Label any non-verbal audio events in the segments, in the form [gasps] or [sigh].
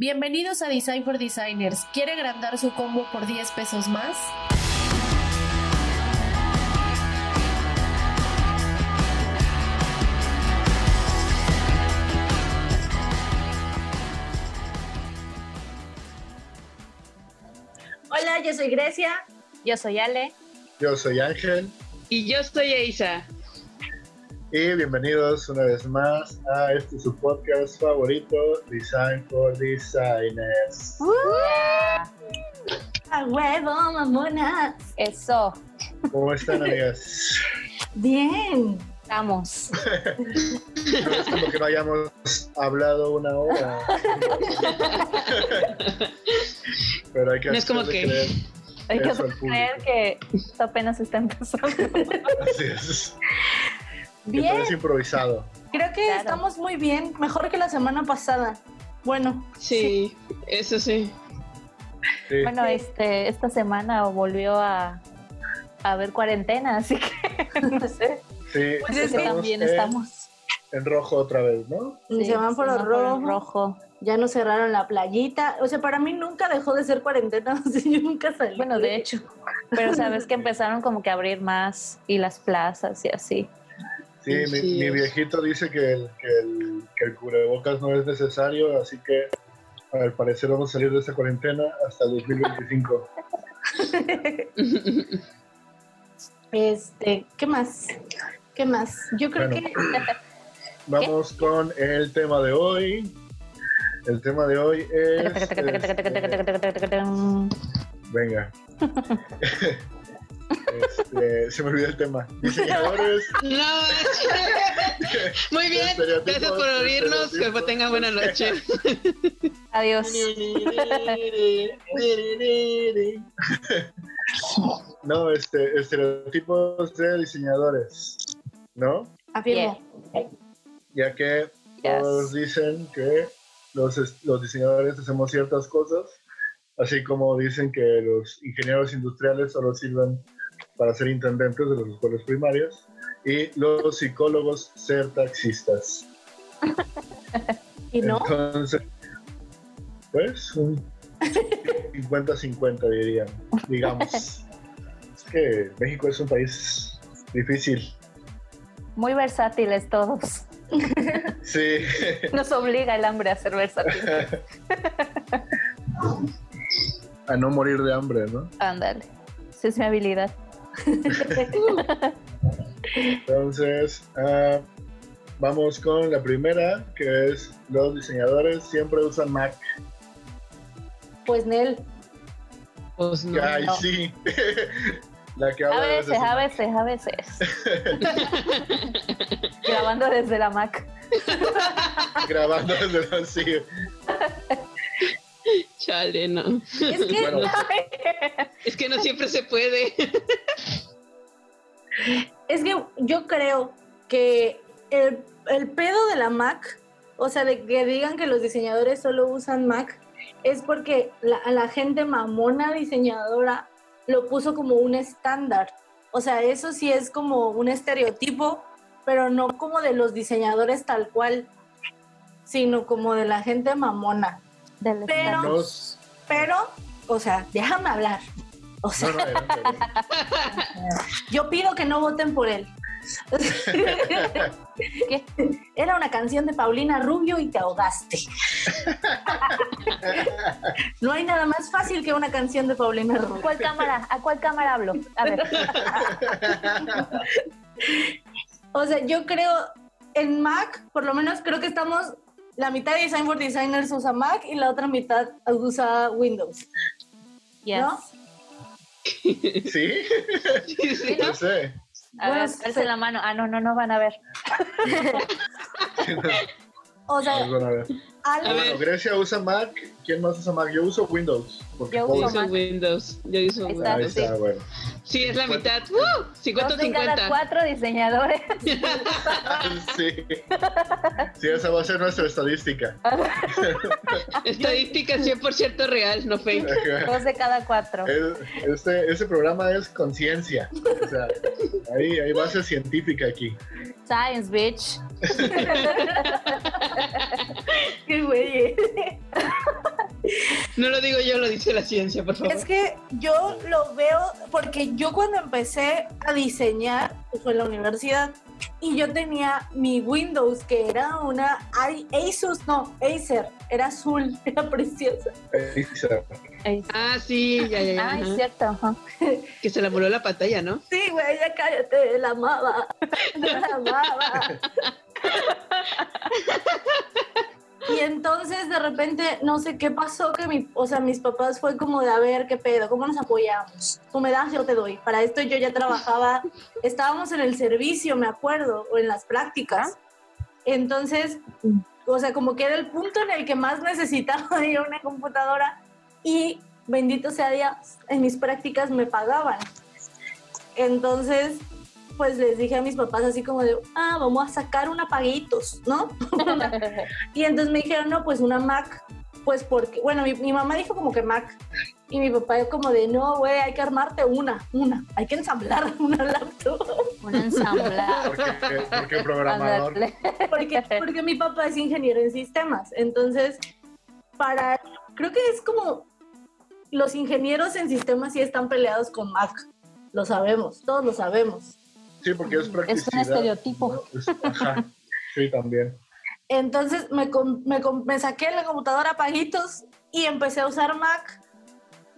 Bienvenidos a Design for Designers. ¿Quiere agrandar su combo por 10 pesos más? Hola, yo soy Grecia. Yo soy Ale. Yo soy Ángel. Y yo soy Eisa. Y bienvenidos una vez más a este su podcast favorito, Design for Designers. ¡A huevo, mamona! Eso. ¿Cómo están, amigas? Bien. Estamos. No es como que no hayamos hablado una hora. Pero hay que No es como que- creer Hay que creer que esto apenas está empezando. Así es. Que todo Bien. es improvisado. Creo que Claro. estamos muy bien. Mejor que la semana pasada. Bueno, Sí, eso sí. Sí. Bueno, este, esta semana volvió a, a haber cuarentena, así que [laughs] no sé. Sí, Pues es que estamos también en, estamos. en rojo otra vez, ¿no? el Sí, semáforo semáforo rojo. rojo. Ya nos cerraron la playita. O sea, para mí nunca dejó de ser cuarentena. [laughs] O sea, yo nunca salí. Bueno, de hecho. Pero sabes que [laughs] empezaron como que a abrir más y las plazas y así. Sí, mi, mi viejito dice que el, que, el, que el cubrebocas no es necesario, así que al parecer vamos a salir de esta cuarentena hasta el 2025. Este, ¿qué más? ¿Qué más? Yo creo Bueno. que Vamos con el tema de hoy. El tema de hoy es... este, venga. Este, se me olvidó el tema. Diseñadores. [laughs] No, [laughs] muy bien. Gracias por oírnos. Que tengan buena noche. [laughs] Adiós. No, este, estereotipos de diseñadores, ¿no? afirmo. ya que Yes. todos dicen que los, los diseñadores hacemos ciertas cosas, así como dicen que los ingenieros industriales solo sirven para ser intendentes de las escuelas primarias y los psicólogos ser taxistas. [laughs] ¿Y no? Entonces, pues un 50-50 dirían, digamos. [laughs] Es que México es un país difícil. Muy versátiles todos. [laughs] Sí. Nos obliga el hambre a ser versátiles. a no morir de hambre, ¿no? Ándale. Esa es mi habilidad. Entonces, ah, vamos con la primera, que es los diseñadores siempre usan Mac. Pues Nel. Pues no. Ay, no. sí. [laughs] la que A habla veces, a Mac. veces, a veces. [laughs] Grabando desde la Mac. Grabando desde la sí. [laughs] Chale, no. Es que Bueno, Es que no siempre se puede. Es que yo creo que el, el pedo de la Mac, o sea, de que digan que los diseñadores solo usan Mac, es porque la, a la gente mamona diseñadora lo puso como un estándar. O sea, eso sí es como un estereotipo, pero no como de los diseñadores tal cual, sino como de la gente mamona. Del Pero- Pero, o sea, déjame hablar. O sea, no, no, yo pido que no voten por él. Era una canción de Paulina Rubio y te ahogaste. No hay nada más fácil que una canción de Paulina Rubio. ¿Cuál cámara? ¿A cuál cámara hablo? A ver. O sea, yo creo en Mac, por lo menos creo que estamos, la mitad de Design for Designers usa Mac y la otra mitad usa Windows. Yes. ¿No? [laughs] ¿Sí? No sé. A Bueno, ver, la mano. Ah, no, no, no van a ver. [laughs] O sea, Nos Bueno, Grecia usa Mac. ¿Quién más usa Mac? Yo uso Windows. Porque Yo uso Mac. Windows. Yo uso Ahí está. Ahí Windows. está, bueno. Sí, es la mitad. ¡Uh! Dos de cada 50-50. cuatro diseñadores. [laughs] Sí. Sí, esa va a ser nuestra estadística. Estadística 100% real, no fake. Dos de cada cuatro. Este, este programa es conciencia. O sea, hay, hay base científica aquí. Science, bitch. [laughs] Qué güey. No lo digo yo, lo dice la ciencia, por favor. Es que yo lo veo porque yo cuando empecé a diseñar pues, fue en la universidad y yo tenía mi Windows que era una I- Asus, no, Acer, era azul, [laughs] era preciosa. Ah, sí, ya, ya, ya. Ay, ajá. cierto. ajá. Que se la voló la pantalla, ¿no? Sí, güey, ya cállate, la amaba, [laughs] la amaba. [laughs] Entonces de repente no sé qué pasó que mi, o sea, mis papás fue como de a ver qué pedo, cómo nos apoyamos. Tú me das, yo te doy. Para esto yo ya trabajaba, estábamos en el servicio, me acuerdo, o en las prácticas. Entonces, o sea, como que era el punto en el que más necesitaba [laughs] yo una computadora y bendito sea Dios, en mis prácticas me pagaban. Entonces, pues les dije a mis papás así como de, ah, vamos a sacar una paguitos, ¿no? [laughs] y entonces me dijeron, no, pues una Mac, pues porque, bueno, mi, mi mamá dijo como que Mac. Y mi papá como de, no, güey, hay que armarte una, una, hay que ensamblar [laughs] una laptop. Un ensamblar. Porque, porque programador. Porque, porque mi papá es ingeniero en sistemas. Entonces, para, creo que es como, los ingenieros en sistemas sí están peleados con Mac. Lo sabemos, todos lo sabemos. Sí, porque es Es un estereotipo. ¿no? Es- ajá. Sí, también. Entonces me, me, me saqué la computadora a paguitos y empecé a usar Mac.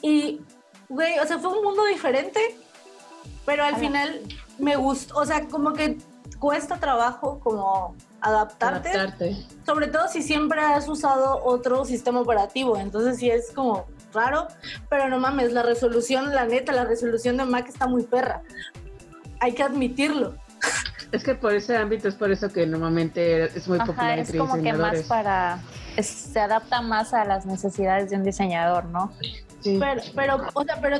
Y, güey, o sea, fue un mundo diferente, pero al Ala. final me gustó, o sea, como que cuesta trabajo como adaptarte, Adaptarte. sobre todo si siempre has usado otro sistema operativo, entonces sí es como raro, pero no mames, la resolución, la neta, la resolución de Mac está muy perra. Hay que admitirlo. Es que por ese ámbito es por eso que normalmente es muy Ajá, popular es entre como que más para. es- se adapta más a las necesidades de un diseñador, ¿no? Sí. Pero, pero, o sea, pero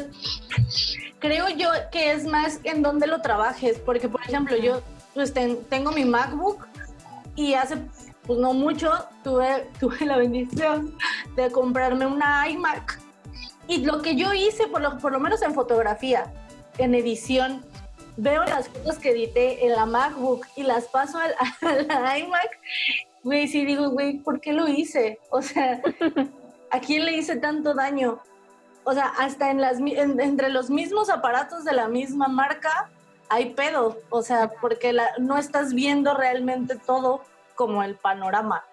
creo yo que es más en donde lo trabajes, porque por ejemplo yo pues ten- tengo mi MacBook y hace pues no mucho tuve, [laughs] tuve la bendición de comprarme una iMac y lo que yo hice, por lo, por lo menos en fotografía, en edición, veo las fotos que edité en la MacBook y las paso [laughs] a la iMac, güey, sí digo, güey, ¿por qué lo hice? O sea, ¿a quién le hice tanto daño? O sea, hasta en las, en- entre los mismos aparatos de la misma marca hay pedo. O sea, porque la- no estás viendo realmente todo como el panorama,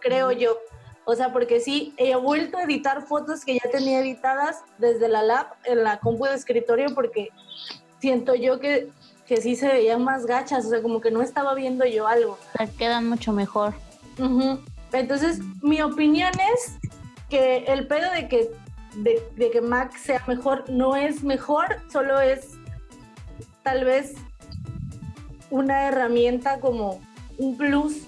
creo yo. O sea, porque sí, he vuelto a editar fotos que ya tenía editadas desde la lab en la compu de escritorio porque siento yo que, que sí se veían más gachas, o sea, como que no estaba viendo yo algo. Te quedan mucho mejor. Entonces, mi opinión es que el pedo de que, de, de que Mac sea mejor no es mejor, solo es tal vez una herramienta como un plus.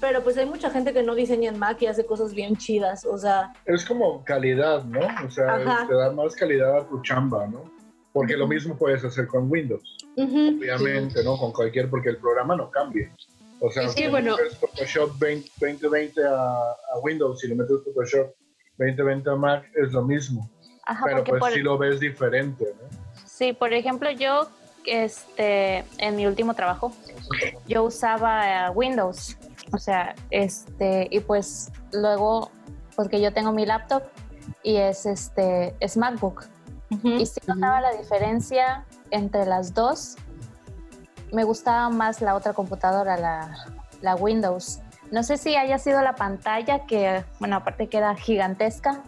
Pero pues hay mucha gente que no diseña en Mac y hace cosas bien chidas, o sea, Es como calidad, ¿no? O sea, Ajá. te da más calidad a tu chamba, ¿no? Porque lo mismo puedes hacer con Windows, obviamente, ¿no? Con cualquier, porque el programa no cambia. O sea, Es que, si bueno- metes Photoshop 20 2020 a, a Windows y le metes Photoshop 2020 a Mac, es lo mismo. Ajá, pero pues por, sí lo ves diferente, ¿no? sí, por ejemplo, yo, este, en mi último trabajo, yo usaba eh, Windows. O sea, este, y pues luego, porque yo tengo mi laptop y es este, es MacBook. Y sí notaba la diferencia entre las dos. Me gustaba más la otra computadora, la, la Windows. No sé si haya sido la pantalla, que, bueno, aparte que era gigantesca.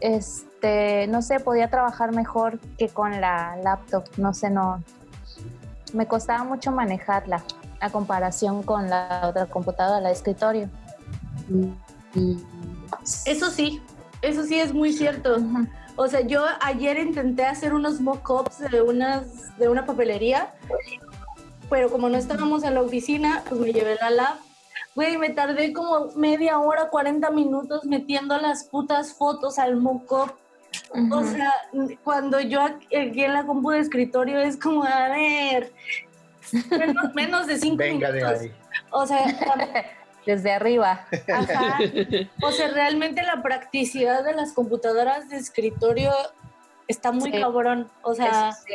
Este, no sé, podía trabajar mejor que con la laptop. No sé, no. Me costaba mucho manejarla a comparación con la otra computadora, la de escritorio. Eso sí, eso sí es muy cierto. O sea, yo ayer intenté hacer unos mock-ups de, unas, de una papelería, pero como no estábamos en la oficina, pues me llevé la lab. Güey, me tardé como media hora, 40 minutos metiendo las putas fotos al mock-up. O sea, cuando yo aquí en la compu de escritorio es como, a ver, menos, menos de 5 Venga de minutos. ahí. O sea, [laughs] Desde arriba. Ajá. [laughs] O sea, realmente la practicidad de las computadoras de escritorio está muy Sí. cabrón. O sea, Eso sí.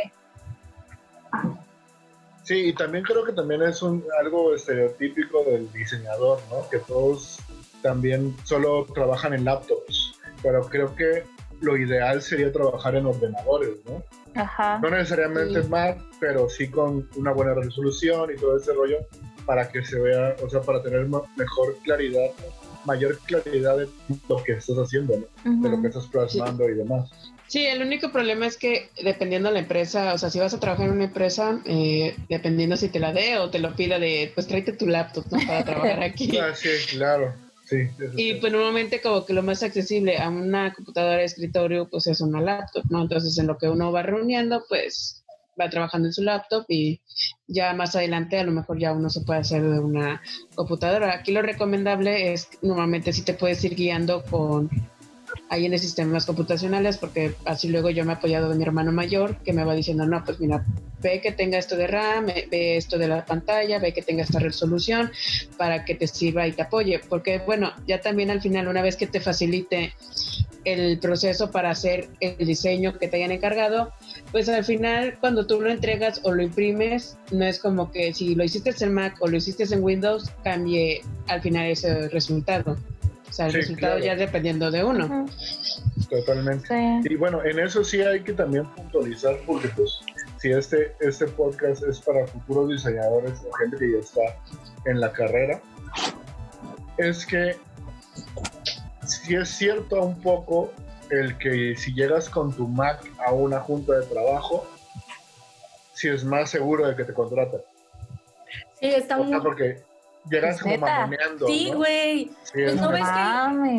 Sí, y también creo que también es un, algo estereotípico del diseñador, ¿no? Que todos también solo trabajan en laptops, pero creo que lo ideal sería trabajar en ordenadores, ¿no? Ajá. No necesariamente Sí. Mac, pero sí con una buena resolución y todo ese rollo para que se vea, o sea, para tener mejor claridad, mayor claridad de lo que estás haciendo, ¿no? De lo que estás plasmando y demás. Sí, el único problema es que dependiendo de la empresa, o sea, si vas a trabajar en una empresa, eh, dependiendo si te la dé o te lo pida de, pues tráete tu laptop, ¿no? Para trabajar [laughs] aquí. Ah, sí, claro. Sí, Y sí. pues normalmente como que lo más accesible a una computadora de escritorio pues es una laptop, ¿no? Entonces en lo que uno va reuniendo pues va trabajando en su laptop y ya más adelante a lo mejor ya uno se puede hacer de una computadora. Aquí lo recomendable es normalmente si te puedes ir guiando con ahí en sistemas computacionales porque así luego yo me he apoyado de mi hermano mayor que me va diciendo no pues mira ve que tenga esto de RAM ve esto de la pantalla ve que tenga esta resolución para que te sirva y te apoye porque bueno ya también al final una vez que te facilite el proceso para hacer el diseño que te hayan encargado pues al final cuando tú lo entregas o lo imprimes no es como que si lo hiciste en Mac o lo hiciste en Windows cambie al final ese resultado o sea el Sí, resultado claro. ya dependiendo de uno. Totalmente. Sí. Y bueno, en eso sí hay que también puntualizar porque pues si este, este podcast es para futuros diseñadores o gente que ya está en la carrera, es que sí es cierto un poco el que si llegas con tu Mac a una junta de trabajo, sí es más seguro de que te contraten. Sí, está O sea, muy... porque llegas como mamoneando. Sí, ¿no? güey. Sí, Pues es no ves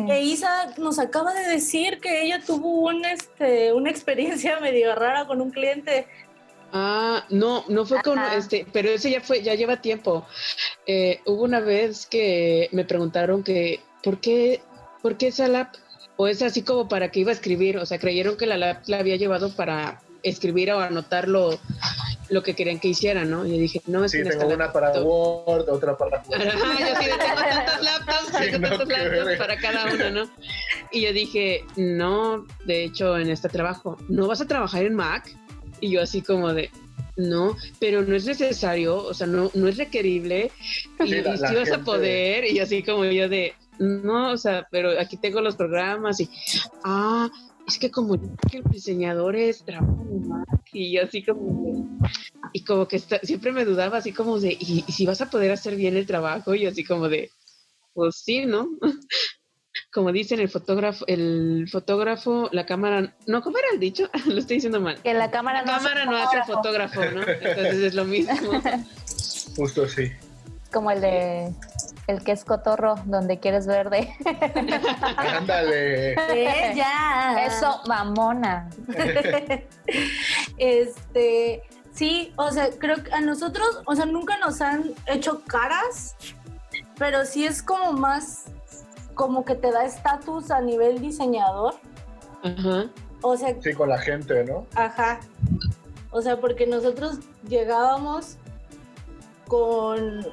que- Isa nos acaba de decir que ella tuvo un, este, una experiencia [laughs] medio rara con un cliente. Ah, no, no fue con Ajá. este, pero ese ya fue, ya lleva tiempo. Eh, hubo una vez que me preguntaron que, ¿por qué, por qué esa lap? O es así como para que iba a escribir, o sea, creyeron que la lap la había llevado para escribir o anotar lo, lo que querían que hiciera, ¿no? Y yo dije, no, es Sí, que en tengo una para Word, otra para... Ajá, yo sí, tengo tantas [laughs] laptops, Sí, tengo no, tantos qué laptops para cada uno, ¿no? Y yo dije, no, de hecho, en este trabajo, ¿no vas a trabajar en Mac? Y yo así como de, no, pero no es necesario, o sea, no, no es requerible, y, Sí, la- y la sí vas a poder, y así como yo de, no, o sea, pero aquí tengo los programas y, ah, es que como que los diseñadores trabajan en Mac, y yo así como de, y como que está- siempre me dudaba así como de, ¿y, y si vas a poder hacer bien el trabajo? Y así como de, pues sí, ¿no? [laughs] Como dicen el fotógrafo, el fotógrafo, la cámara, no, ¿cómo era el dicho? [laughs] Lo estoy diciendo mal. Que la cámara La no cámara hace no hace fotógrafo. fotógrafo, ¿no? Entonces es lo mismo. [laughs] Justo así. Como el de el que es cotorro, donde quieres verde. [laughs] Ándale. Ella. Eso, mamona. [laughs] este, sí, o sea, creo que a nosotros, o sea, nunca nos han hecho caras, pero sí es como más, como que te da estatus a nivel diseñador. Ajá. O sea, Sí, con la gente, ¿no? Ajá. O sea, porque nosotros llegábamos con...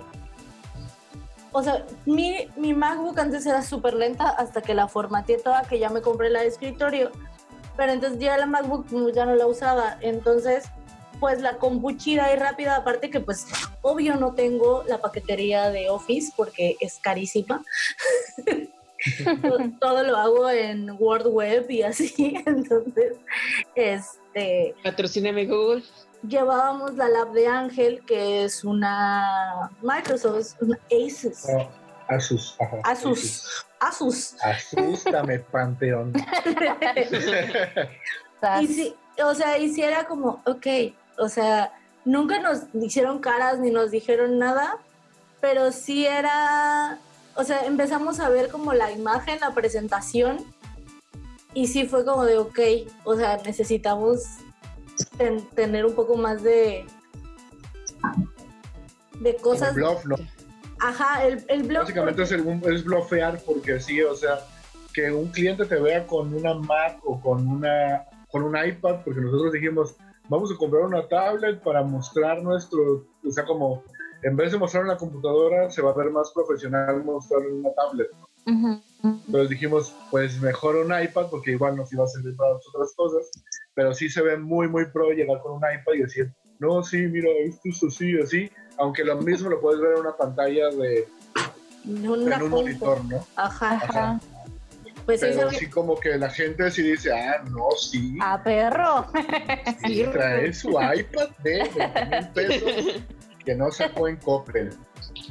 O sea, mi, mi MacBook antes era súper lenta hasta que la formateé toda, que ya me compré la de escritorio. Pero entonces ya la MacBook ya no la usaba. Entonces, pues la compu chida y rápida, aparte que pues obvio no tengo la paquetería de Office porque es carísima. [laughs] todo, todo lo hago en Word Web y así. [laughs] Entonces, este Patrocíname Google. Llevábamos la lab de Ángel, que es una Microsoft, es una Asus. No, Asus. Ajá, Asus. Asus. Asústame, [laughs] Panteón. Y sí, o sea, y sí era como, ok, o sea, nunca nos hicieron caras ni nos dijeron nada, pero sí era, o sea, empezamos a ver como la imagen, la presentación, y sí fue como de, ok, o sea, necesitamos ten- tener un poco más de de cosas. bluff, ¿no? Ajá, el, el blog. Básicamente es, el- es blofear porque sí, o sea, que un cliente te vea con una Mac o con una con un iPad, porque nosotros dijimos, vamos a comprar una tablet para mostrar nuestro, o sea, como en vez de mostrar una computadora, se va a ver más profesional mostrar una tablet. Ujú. Entonces dijimos, pues mejor un iPad porque igual nos iba a servir para otras cosas, pero sí se ve muy, muy pro llegar con un iPad y decir, no, sí, mira, esto es así, así, aunque lo mismo lo puedes ver en una pantalla de, una en un monitor, ¿no? Ajá. Ajá. Pues Pero sí como que la gente sí dice, ah, no, sí, A perro. sí, trae su iPad de 20 mil pesos que no sacó en Coppel.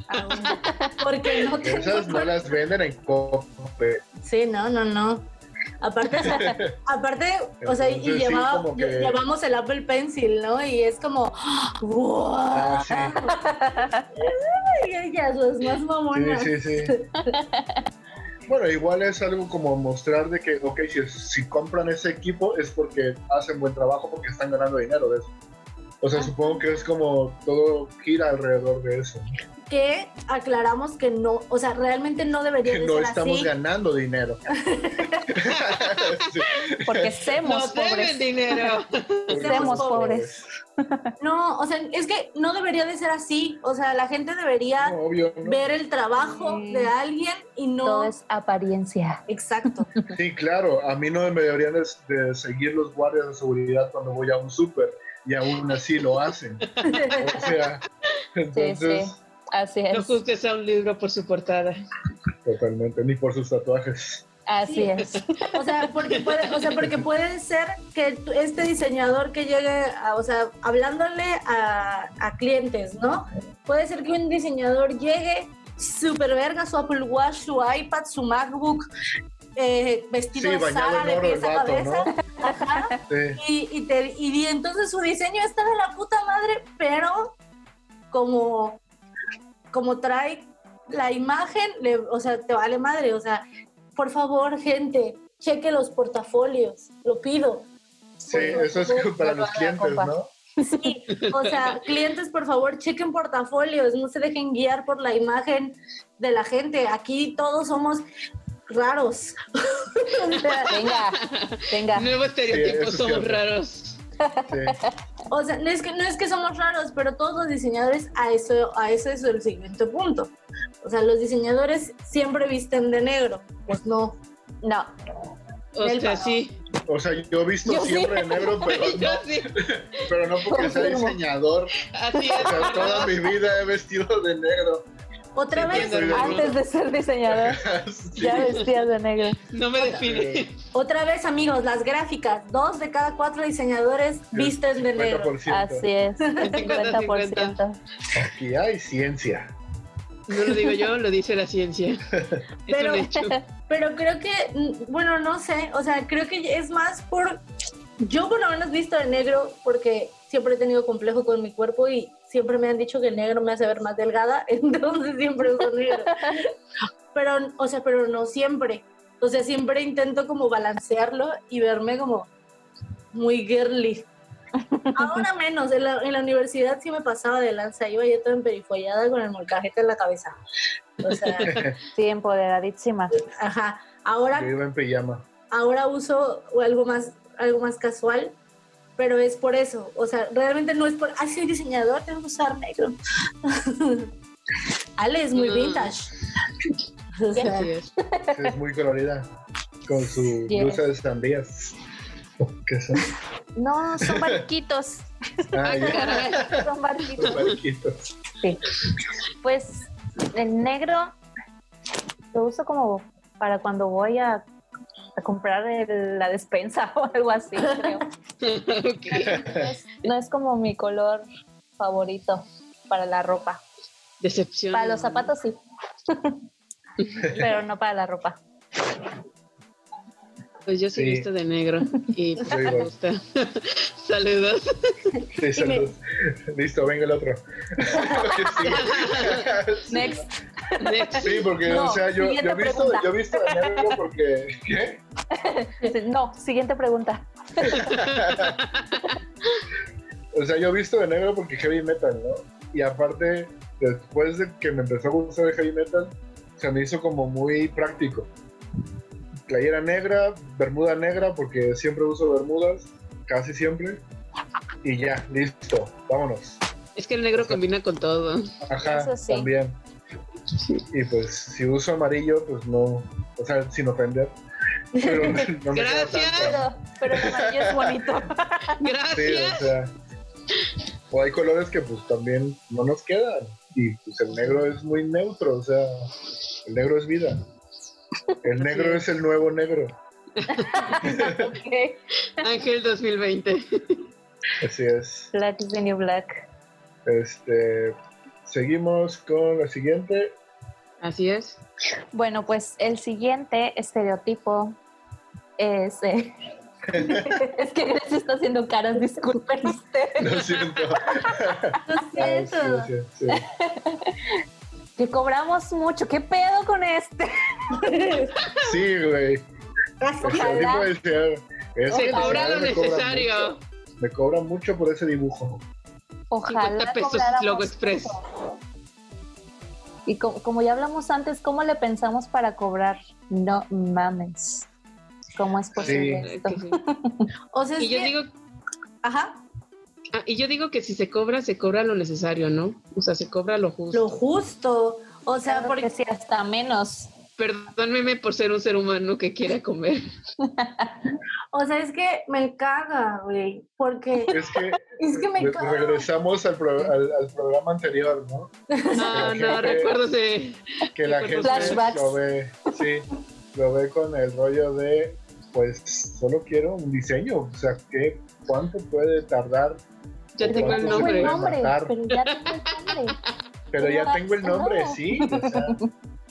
Aún. [laughs] Porque no tengo Esas no las venden en Coppel. Sí, no, no, no. Aparte, [laughs] aparte, o sea, y Entonces, sí, llevaba- como que- llevamos el Apple Pencil, ¿no? Y es como, ¡wow! [gasps] Ah, sí. [laughs] Más mamonas. Sí, sí, sí. Bueno, igual es algo como mostrar de que, ok, si, si compran ese equipo es porque hacen buen trabajo, porque están ganando dinero de eso. O sea, supongo que es como todo gira alrededor de eso. Que aclaramos que no, o sea, realmente no debería Que de no ser estamos así. ganando dinero. [laughs] Sí, Porque semos deben pobres. dinero. pobres. No, o sea, es que no debería de ser así. O sea, la gente debería No, obvio, ¿no? ver el trabajo Sí. de alguien y no. Todo es apariencia. Exacto. [laughs] Sí, claro, a mí no me deberían de, de seguir los guardias de seguridad cuando voy a un súper y aún así lo hacen. O sea, entonces, sí. Así No es. juzgues a un libro por su portada. totalmente, ni por sus tatuajes. Así Sí. es. [laughs] O sea, porque puede, o sea, porque puede ser que este diseñador que llegue, a- o sea, hablándole a, a clientes, ¿no? Puede ser que un diseñador llegue super verga, su Apple Watch, su iPad, su MacBook, eh, vestido Sí, de Sara de pies a cabeza. ¿no? Ajá. Sí. Y, y, te- y di- entonces su diseño está de la puta madre, pero como, como trae la imagen, le- o sea, te vale madre. O sea, por favor, gente, cheque los portafolios, lo pido. Sí, eso es favor. para Lo los clientes. ¿no? Sí, o sea, clientes, por favor, chequen portafolios, no se dejen guiar por la imagen de la gente. Aquí todos somos raros. [laughs] o, sea, Venga, venga. Nuevo estereotipo, somos cierto. raros. Sí. o sea, no es, que, no es que somos raros, pero todos los diseñadores a eso, a eso es el siguiente punto. O sea, los diseñadores siempre visten de negro. Pues no. No. O sea, sí. O sea, yo he visto Yo sí. siempre en negro, [laughs] pero no, sí. pero no porque sea diseñador. Así O sea, toda mi vida he vestido de negro. Otra Sí, vez. Antes de ser diseñador, [laughs] Sí. ya vestías de negro. No me define. otra vez, amigos, las gráficas. Dos de cada cuatro diseñadores visten de negro. 50%. Así es, el 50, 50%. Aquí hay ciencia. No lo digo yo, lo dice la ciencia. [laughs] Pero-. [laughs] Pero creo que, bueno, no sé, o sea, creo que es más por, yo por lo menos visto de negro porque siempre he tenido complejo con mi cuerpo y siempre me han dicho que el negro me hace ver más delgada, [laughs] entonces siempre uso negro. Pero, o sea, pero no siempre. O sea, siempre intento como balancearlo y verme como muy girly. Ahora menos, en la, en la universidad sí me pasaba de lanza, iba yo toda emperifollada con el molcajete en la cabeza. O sea, [laughs] Sí, empoderadísima. ajá. Ahora Yo iba en pijama. ahora uso algo más, algo más casual, pero es por eso. O sea, realmente no es por, ay, soy diseñador, tengo que usar negro. [laughs] Ale es muy Mm. vintage. O sea, es. Muy colorida. Con su Yes. blusa de sandías. ¿Qué son? No, son barquitos. Ah, ya. Caray. Son barquitos. Los barquitos. Sí. Pues el negro lo uso como para cuando voy a, a comprar el- la despensa [laughs] o algo así, creo. No es, no es como mi color favorito para la ropa. Decepción. Para los zapatos sí. [laughs] Pero no para la ropa. Pues yo sí, Sí. visto de negro y pues, me gusta. [laughs] Saludos. Sí, salud. Listo, venga el otro. sí. Next. [laughs] Sí, porque, No, o sea, yo, siguiente yo, he visto, pregunta. yo he visto de negro porque. ¿Qué? No, siguiente pregunta. [laughs] O sea, yo he visto de negro porque heavy metal, ¿no? Y aparte, después de que me empezó a gustar el heavy metal, se me hizo como muy práctico. Playera negra, bermuda negra, porque siempre uso bermudas, casi siempre. Y ya, listo, vámonos. Es que el negro combina con todo. Ajá, Eso sí. también. Y pues, si uso amarillo, pues no, o sea, sin ofender. Pero no me [laughs] Gracias. tanto. Pero, pero el amarillo es bonito. [laughs] Sí, Gracias. o sea, O hay colores que pues también no nos quedan. Y pues el negro es muy neutro, o sea, el negro es vida. El negro es el nuevo negro. [laughs] Ángel 2020. Así es. Black is the new black. Este, seguimos con la siguiente. Así es. Bueno, pues el siguiente estereotipo es... eh, [laughs] es que Grecia está haciendo caras, disculpen ustedes. [laughs] Lo siento. Lo Ah, siento. sí, sí, sí. Que cobramos mucho. ¿Qué pedo con este? Sí, güey. Ojalá. Así puede ser. Es Se cobra lo necesario. mucho. Me cobra mucho por ese dibujo. Ojalá 50 pesos Logo Express. eso. Y co- como ya hablamos antes, ¿cómo le pensamos para cobrar? No mames. ¿Cómo es posible Sí. esto? Sí. [laughs] O sea, es Y yo que- digo, ajá, ah, y yo digo que si se cobra, se cobra lo necesario, ¿no? O sea, se cobra lo justo. lo justo. O sea, Claro porque que sí, hasta menos. Perdóneme por ser un ser humano que quiere comer. [laughs] O sea, es que me caga, güey, porque Es que es que me caga. regresamos al, pro- al- al programa anterior, ¿no? No, gente- recuerdo ese. Que la gente Flashbacks. lo ve, sí, lo ve con el rollo de, pues, solo quiero un diseño. O sea, ¿qué, ¿cuánto puede tardar? Ya tengo el ¿cuánto se nombre. pero ya tengo el nombre. Pero ya tengo el nombre, no. sí. O sea,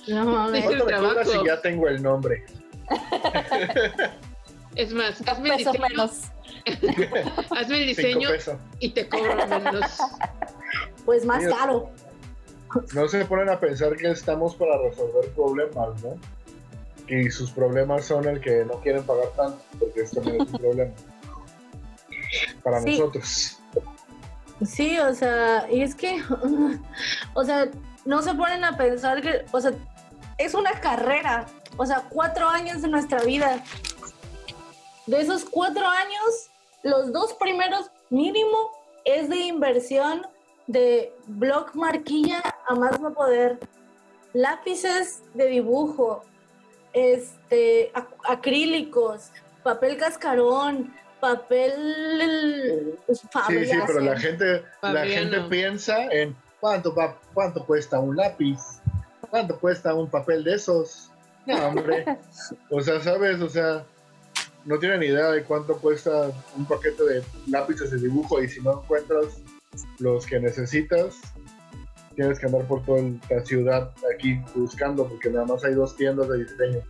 No mames. Dice- ¿cuánto me cobras trabajo. si ya tengo el nombre? [laughs] Es más, hazme el diseño, menos. [laughs] hazme el diseño y te cobro menos. Pues más caro. No se ponen a pensar que estamos para resolver problemas, ¿no? Y sus problemas son el que no quieren pagar tanto, porque esto no es un [laughs] problema. Para Sí. nosotros. Sí, o sea, y es que, o sea, no se ponen a pensar que, o sea, es una carrera, o sea, cuatro años de nuestra vida. De esos cuatro años, los dos primeros mínimo es de inversión de block marquilla a más no poder, lápices de dibujo, este, ac- acrílicos, papel cascarón, papel pues, Sí, sí, pero la gente, la gente piensa en cuánto cuánto cuesta un lápiz, cuánto cuesta un papel de esos. No, hombre. [laughs] O sea, sabes, o sea, no tienen idea de cuánto cuesta un paquete de lápices de dibujo y si no encuentras los que necesitas, tienes que andar por toda la ciudad aquí buscando porque nada más hay dos tiendas de diseño.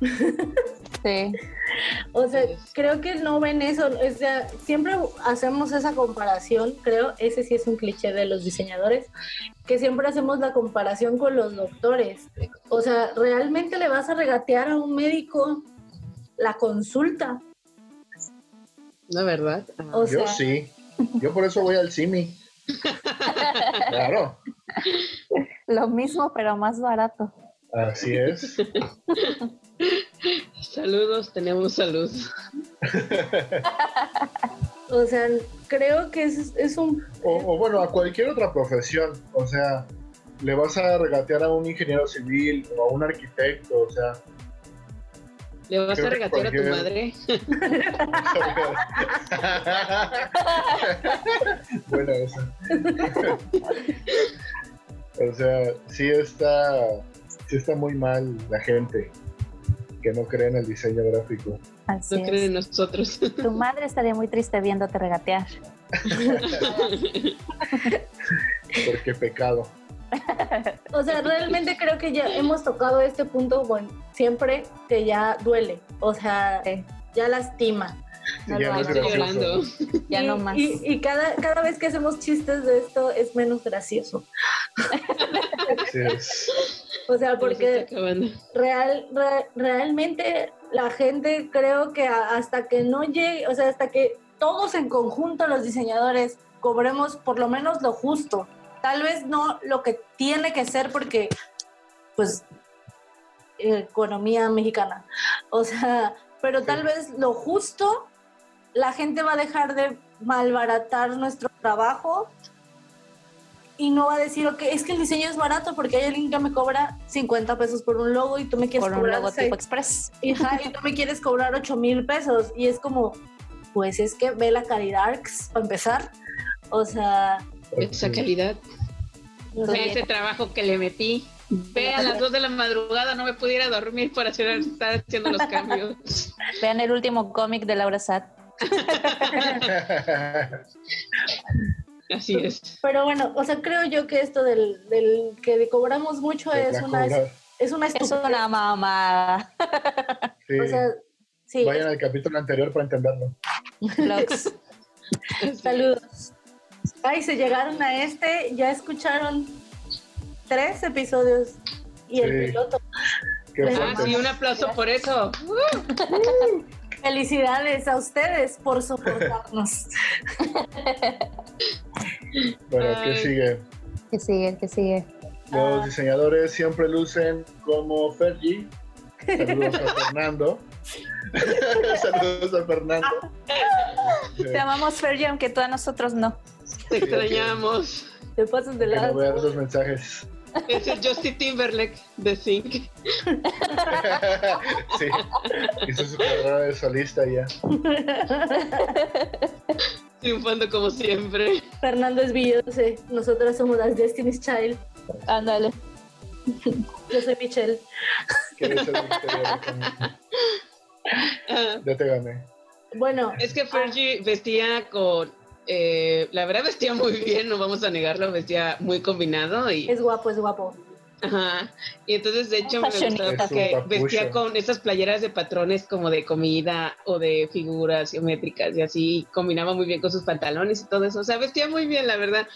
[laughs] Sí. O sea, creo que no ven eso. O sea, siempre hacemos esa comparación, creo, ese sí es un cliché de los diseñadores, que siempre hacemos la comparación con los doctores. O sea, ¿realmente le vas a regatear a un médico la consulta? La verdad. O Yo sea, sí. Yo por eso voy al CIMI. [laughs] Claro, Lo mismo, pero más barato. así es. Saludos, tenemos salud. [laughs] o sea, creo que es, es un... O, o bueno, a cualquier otra profesión. O sea, le vas a regatear a un ingeniero civil o a un arquitecto. O sea, ¿Le vas Creo a regatear a tu madre? [laughs] bueno, eso. [laughs] o sea, sí está, sí está muy mal la gente que no cree en el diseño gráfico. Así No creen en nosotros. Tu madre estaría muy triste viéndote regatear. [laughs] Porque pecado. O sea, realmente creo que ya hemos tocado este punto, bueno, siempre que ya duele. O sea, ya lastima. No Ya lo no es Estoy llorando. Ya y, no más. Y, y cada, cada vez que hacemos chistes de esto es menos gracioso. Es. O sea, porque real, re- realmente la gente creo que hasta que no llegue, o sea, hasta que todos en conjunto los diseñadores cobremos por lo menos lo justo. Tal vez no lo que tiene que ser porque, pues, economía mexicana. O sea, pero tal vez lo justo, la gente va a dejar de malbaratar nuestro trabajo y no va a decir, ok, es que el diseño es barato porque hay alguien que me cobra 50 pesos por un logo y tú me quieres Por un cobrar logotipo seis- express. y, tú me quieres cobrar 8 mil pesos. Y es como, pues es que ve la calidad para empezar. O sea, Esa calidad. sea, Ese trabajo que le metí. Ve a las 2 de la madrugada, no me pudiera dormir para hacer, estar haciendo los cambios. [laughs] Vean el último cómic de Laura Sat. [laughs] Así es. pero bueno, o sea, creo yo que esto del, del que cobramos mucho es una, es una Es estupidez. una mamada. Sí. O sea, sí, Vayan al capítulo anterior para entenderlo. Vlogs. [laughs] saludos. Ay, se llegaron a este, ya escucharon tres episodios y el piloto. Qué Ah, sí, un aplauso por eso. [laughs] Felicidades a ustedes por soportarnos. Bueno, ¿qué sigue? Que sigue, que sigue. Los Ah. diseñadores siempre lucen como Fergie. Saludos a Fernando. [laughs] Saludos a Fernando. Te amamos, Fergie, aunque tú a nosotros no. Te extrañamos. Te pasas de que no lado. los mensajes. Es el Justin Timberlake de Sync. [laughs] sí, hizo su carrera de solista ya. Triunfando como siempre. Fernando es Beyoncé, nosotras somos las Destiny's Child. Ándale. Yo soy Michelle. ¿Quieres ser victoria conmigo? Ah, Ya te gané. Bueno, Es que Fergie vestía con. Eh, la verdad vestía muy bien, no vamos a negarlo, vestía muy combinado y, es guapo, es guapo. ajá, y entonces de hecho me gustaba que vestía con esas playeras de patrones como de comida o de figuras geométricas y así, y combinaba muy bien con sus pantalones y todo eso, o sea, vestía muy bien, la verdad.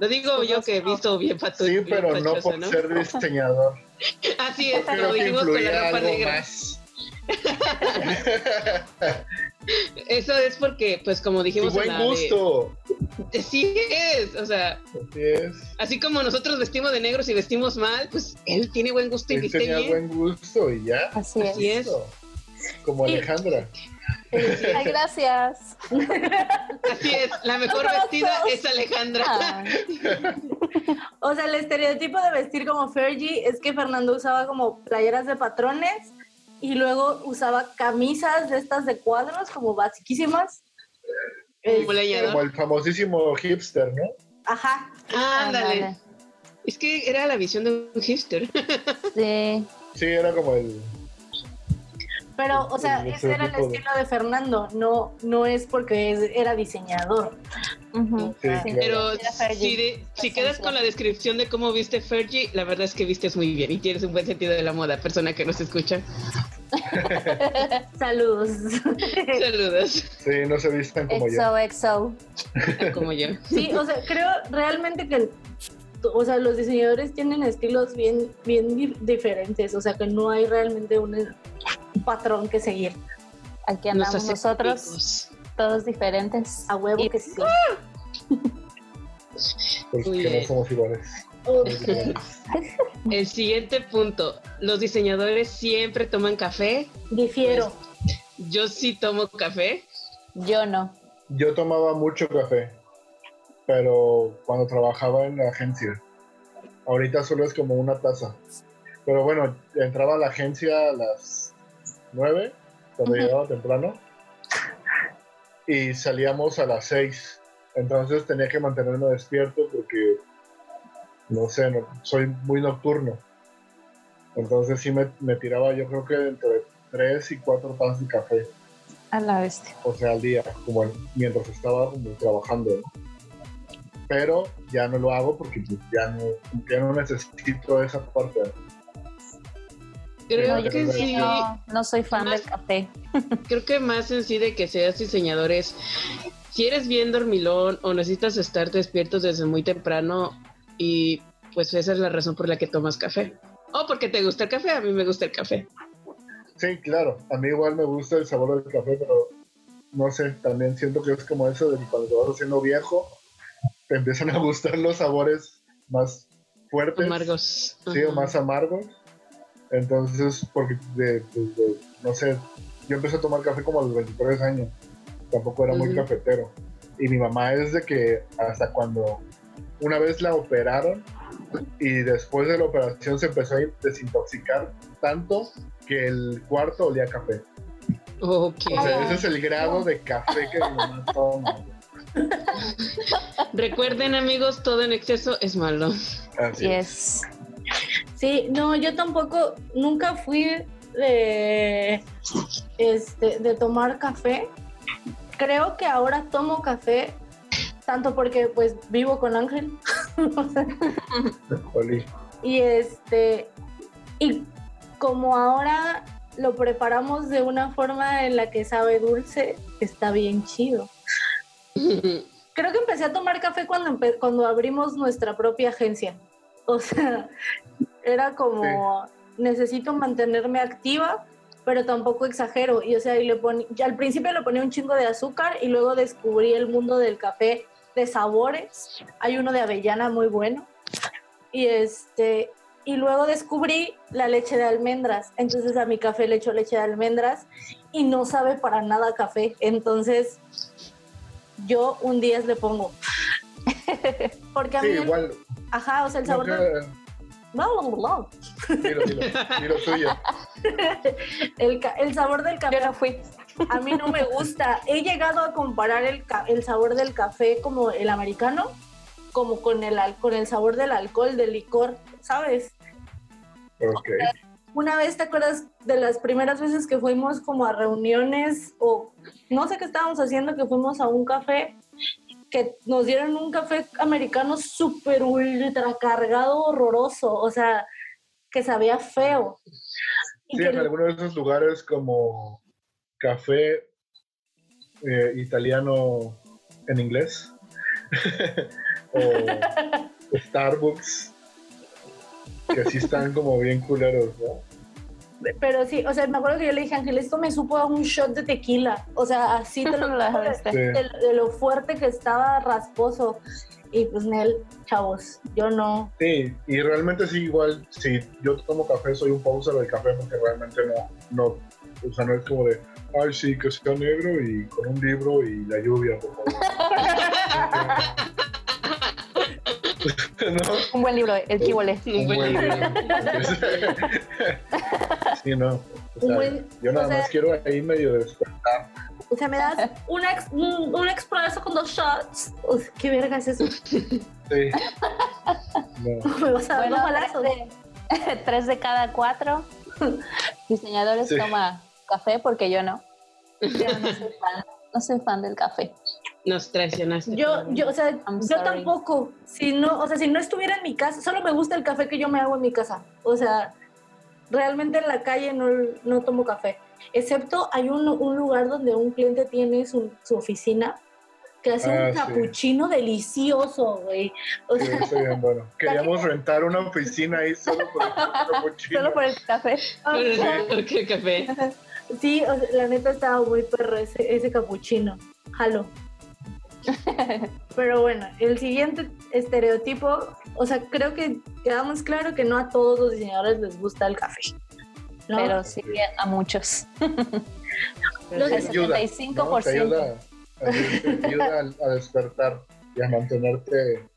Lo digo yo que he visto bien pato. Sí, bien pero no por ser diseñador. [laughs] Así es, lo dijimos con la ropa algo negra. [laughs] Eso es porque, pues como Tu dijimos en buen de- gusto. Sí es, o sea, Así es. así como nosotros vestimos de negros y vestimos mal, pues él tiene buen gusto y Él viste tenía bien. buen gusto y ya. Así es. Así es. Eso. Como Sí. Alejandra. Ay, gracias. Así es, la mejor vestida es Alejandra. Ah, O sea, el estereotipo de vestir como Fergie es que Fernando usaba como playeras de patrones y luego usaba camisas de estas de cuadros como basiquísimas. Como Este. Como el famosísimo hipster, ¿no? Ajá. Ándale. Es que era la visión de un hipster. Sí. Sí, era como el. Pero, o sea, El ese era el estilo de Fernando, no, no es porque es- era diseñador. Sí, Sí. Pero si, de- si quedas con la descripción de cómo viste Fergie, la verdad es que vistes muy bien y tienes un buen sentido de la moda, persona que nos escucha. [laughs] Saludos. Saludos, Sí, no se vistan como yo. XO, XO. [laughs] como yo. Sí, o sea, creo realmente que, o sea, los diseñadores tienen estilos bien, bien di- diferentes, o sea, que no hay realmente un, un patrón que seguir. Aquí Nos andamos nosotros, todos diferentes. A huevo Y- que sí. [laughs] Porque no somos iguales. [laughs] El siguiente punto, los diseñadores siempre toman café. Difiero. Yo sí tomo café. Yo no. Yo tomaba mucho café, pero cuando trabajaba en la agencia. Ahorita solo es como una taza. Pero bueno, entraba a la agencia a las 9, cuando Ujú. llegaba temprano, y salíamos a las 6. Entonces tenía que mantenerme despierto porque, no sé, no- soy muy nocturno. Entonces sí me, me tiraba yo creo que entre 3 y 4 tazas de café A la bestia. o sea, al día, como en- mientras estaba como trabajando. ¿no? Pero ya no lo hago porque ya no, ya no necesito esa parte. Creo que sí, No, no soy fan Más- del café. [laughs] creo que más en sí de que seas diseñador es, si eres bien dormilón o necesitas estar despiertos desde muy temprano y pues esa es la razón por la que tomas café. O porque te gusta el café, a mí me gusta el café. Sí, claro, a mí igual me gusta el sabor del café, pero no sé, también siento que es como eso de cuando te vas haciendo viejo, te empiezan a gustar los sabores más fuertes. Amargos. Sí, o más amargos. Entonces, porque, de, de- de- no sé, yo empecé a tomar café como a los 23 años. Tampoco era muy cafetero. Y mi mamá es de que hasta cuando una vez la operaron y después de la operación se empezó a desintoxicar tanto que el cuarto olía a café. Ok. O sea, ese es el grado de café que mi mamá toma. [laughs] Recuerden, amigos, todo en exceso es malo. Así es. Yes. Sí, no, yo tampoco, nunca fui de, este, de tomar café. Creo que ahora tomo café, tanto porque pues vivo con Ángel. [laughs] Y este, y como ahora lo preparamos de una forma en la que sabe dulce, está bien chido. [laughs] Creo que empecé a tomar café cuando, cuando abrimos nuestra propia agencia. O sea, era como, necesito mantenerme activa, pero tampoco exagero. Y o sea, y le pon- al principio le ponía un chingo de azúcar y luego descubrí el mundo del café de sabores. Hay uno de avellana muy bueno. Y este, y luego descubrí la leche de almendras. Entonces a mi café le echo leche de almendras y no sabe para nada café. Entonces yo un 10 le pongo. [laughs] Porque a Sí, mí, igual. ajá, o sea, el no sabor de... creo- Dilo, dilo, dilo tuyo. [laughs] El, el sabor del café Yo no fui. a mí no me gusta. He llegado a comparar el, ca- el sabor del café como el americano, como con el, al- con el sabor del alcohol, del licor, ¿sabes? Ok. Una vez, ¿te acuerdas de las primeras veces que fuimos como a reuniones o no sé qué estábamos haciendo, que fuimos a un café, que nos dieron un café americano súper ultra cargado, horroroso, o sea, que sabía feo. Y Sí, en algunos de esos lugares como café eh, italiano en inglés [laughs] o [laughs] Starbucks que sí están como bien culeros, ¿no? Pero sí, o sea, me acuerdo que yo le dije, Ángel, esto me supo a un shot de tequila. O sea, así te lo [laughs] de, de- de lo fuerte que estaba rasposo. Y pues, Nel, chavos, yo no. Sí, y realmente sí, igual, si yo tomo café, soy un poser del café porque realmente no, no, o sea, no es como de, ay, sí, que sea negro y con un libro y la lluvia, por favor. [laughs] ¿No? Un buen libro, El Kibole. Un buen libro. sí, no. O Un sea, buen- yo nada o sea- más quiero ahí medio despertar. O sea, me das un, ex, un, un expreso con dos shots. Sea, ¿Qué verga es eso? Sí. No. Me vas a dar Bueno, dos balazos. tres de, [laughs] tres de cada cuatro diseñadores Sí. toma café porque yo no. Yo no soy fan, no soy fan del café. Nos traicionaste. Yo, yo, o sea, I'm yo sorry. tampoco. Si no, o sea, si no estuviera en mi casa, solo me gusta el café que yo me hago en mi casa. O sea, realmente en la calle no, no tomo café. Excepto hay un, un lugar donde un cliente tiene su, su oficina que hace Ah, un sí. capuchino delicioso, güey. O Sí, sea, está bien, bueno. [laughs] Queríamos rentar una oficina ahí solo por el capuchino. Solo por el café. [laughs] ¿Qué café? sí, o sea, la neta estaba muy perro ese, ese capuchino. Jalo. Pero bueno, el siguiente estereotipo, o sea, creo que quedamos claro que no a todos los diseñadores les gusta el café. ¿no? Pero sí a muchos. [laughs] Los El ayuda, ¿no? 75%. Te ayuda, te ayuda a, a despertar y a mantenerte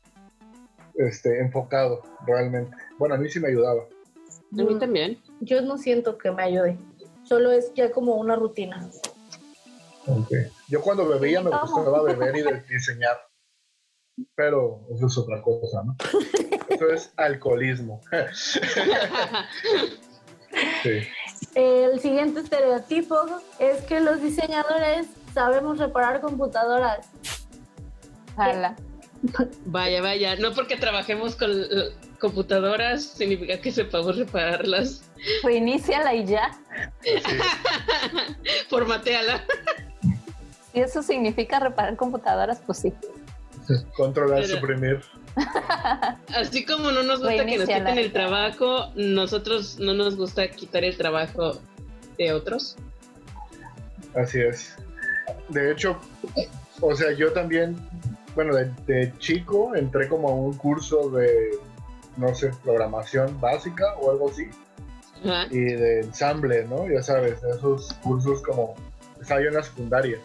este, enfocado realmente. Bueno, a mí sí me ayudaba. A mí también. Yo no siento que me ayude. Solo es ya como una rutina. Yo cuando bebía me gustaba beber y de- diseñar. Pero eso es otra cosa, ¿no? Eso es alcoholismo. [laughs] Sí. El siguiente estereotipo es que los diseñadores sabemos reparar computadoras. Jala. [laughs] Vaya, vaya. No porque trabajemos con eh, computadoras significa que sepamos repararlas. Reiníciala y ya. Sí. [laughs] Formateala. Si eso significa reparar computadoras, pues sí. Controlar, Pero- suprimir. [laughs] Así como no nos gusta que nos quiten el trabajo, nosotros no nos gusta quitar el trabajo de otros. Así es. De hecho, o sea, yo también, bueno, de, de chico entré como a un curso de, no sé, programación básica o algo así, Ajá. y de ensamble, ¿no? Ya sabes, esos cursos como, estaba yo en la secundaria.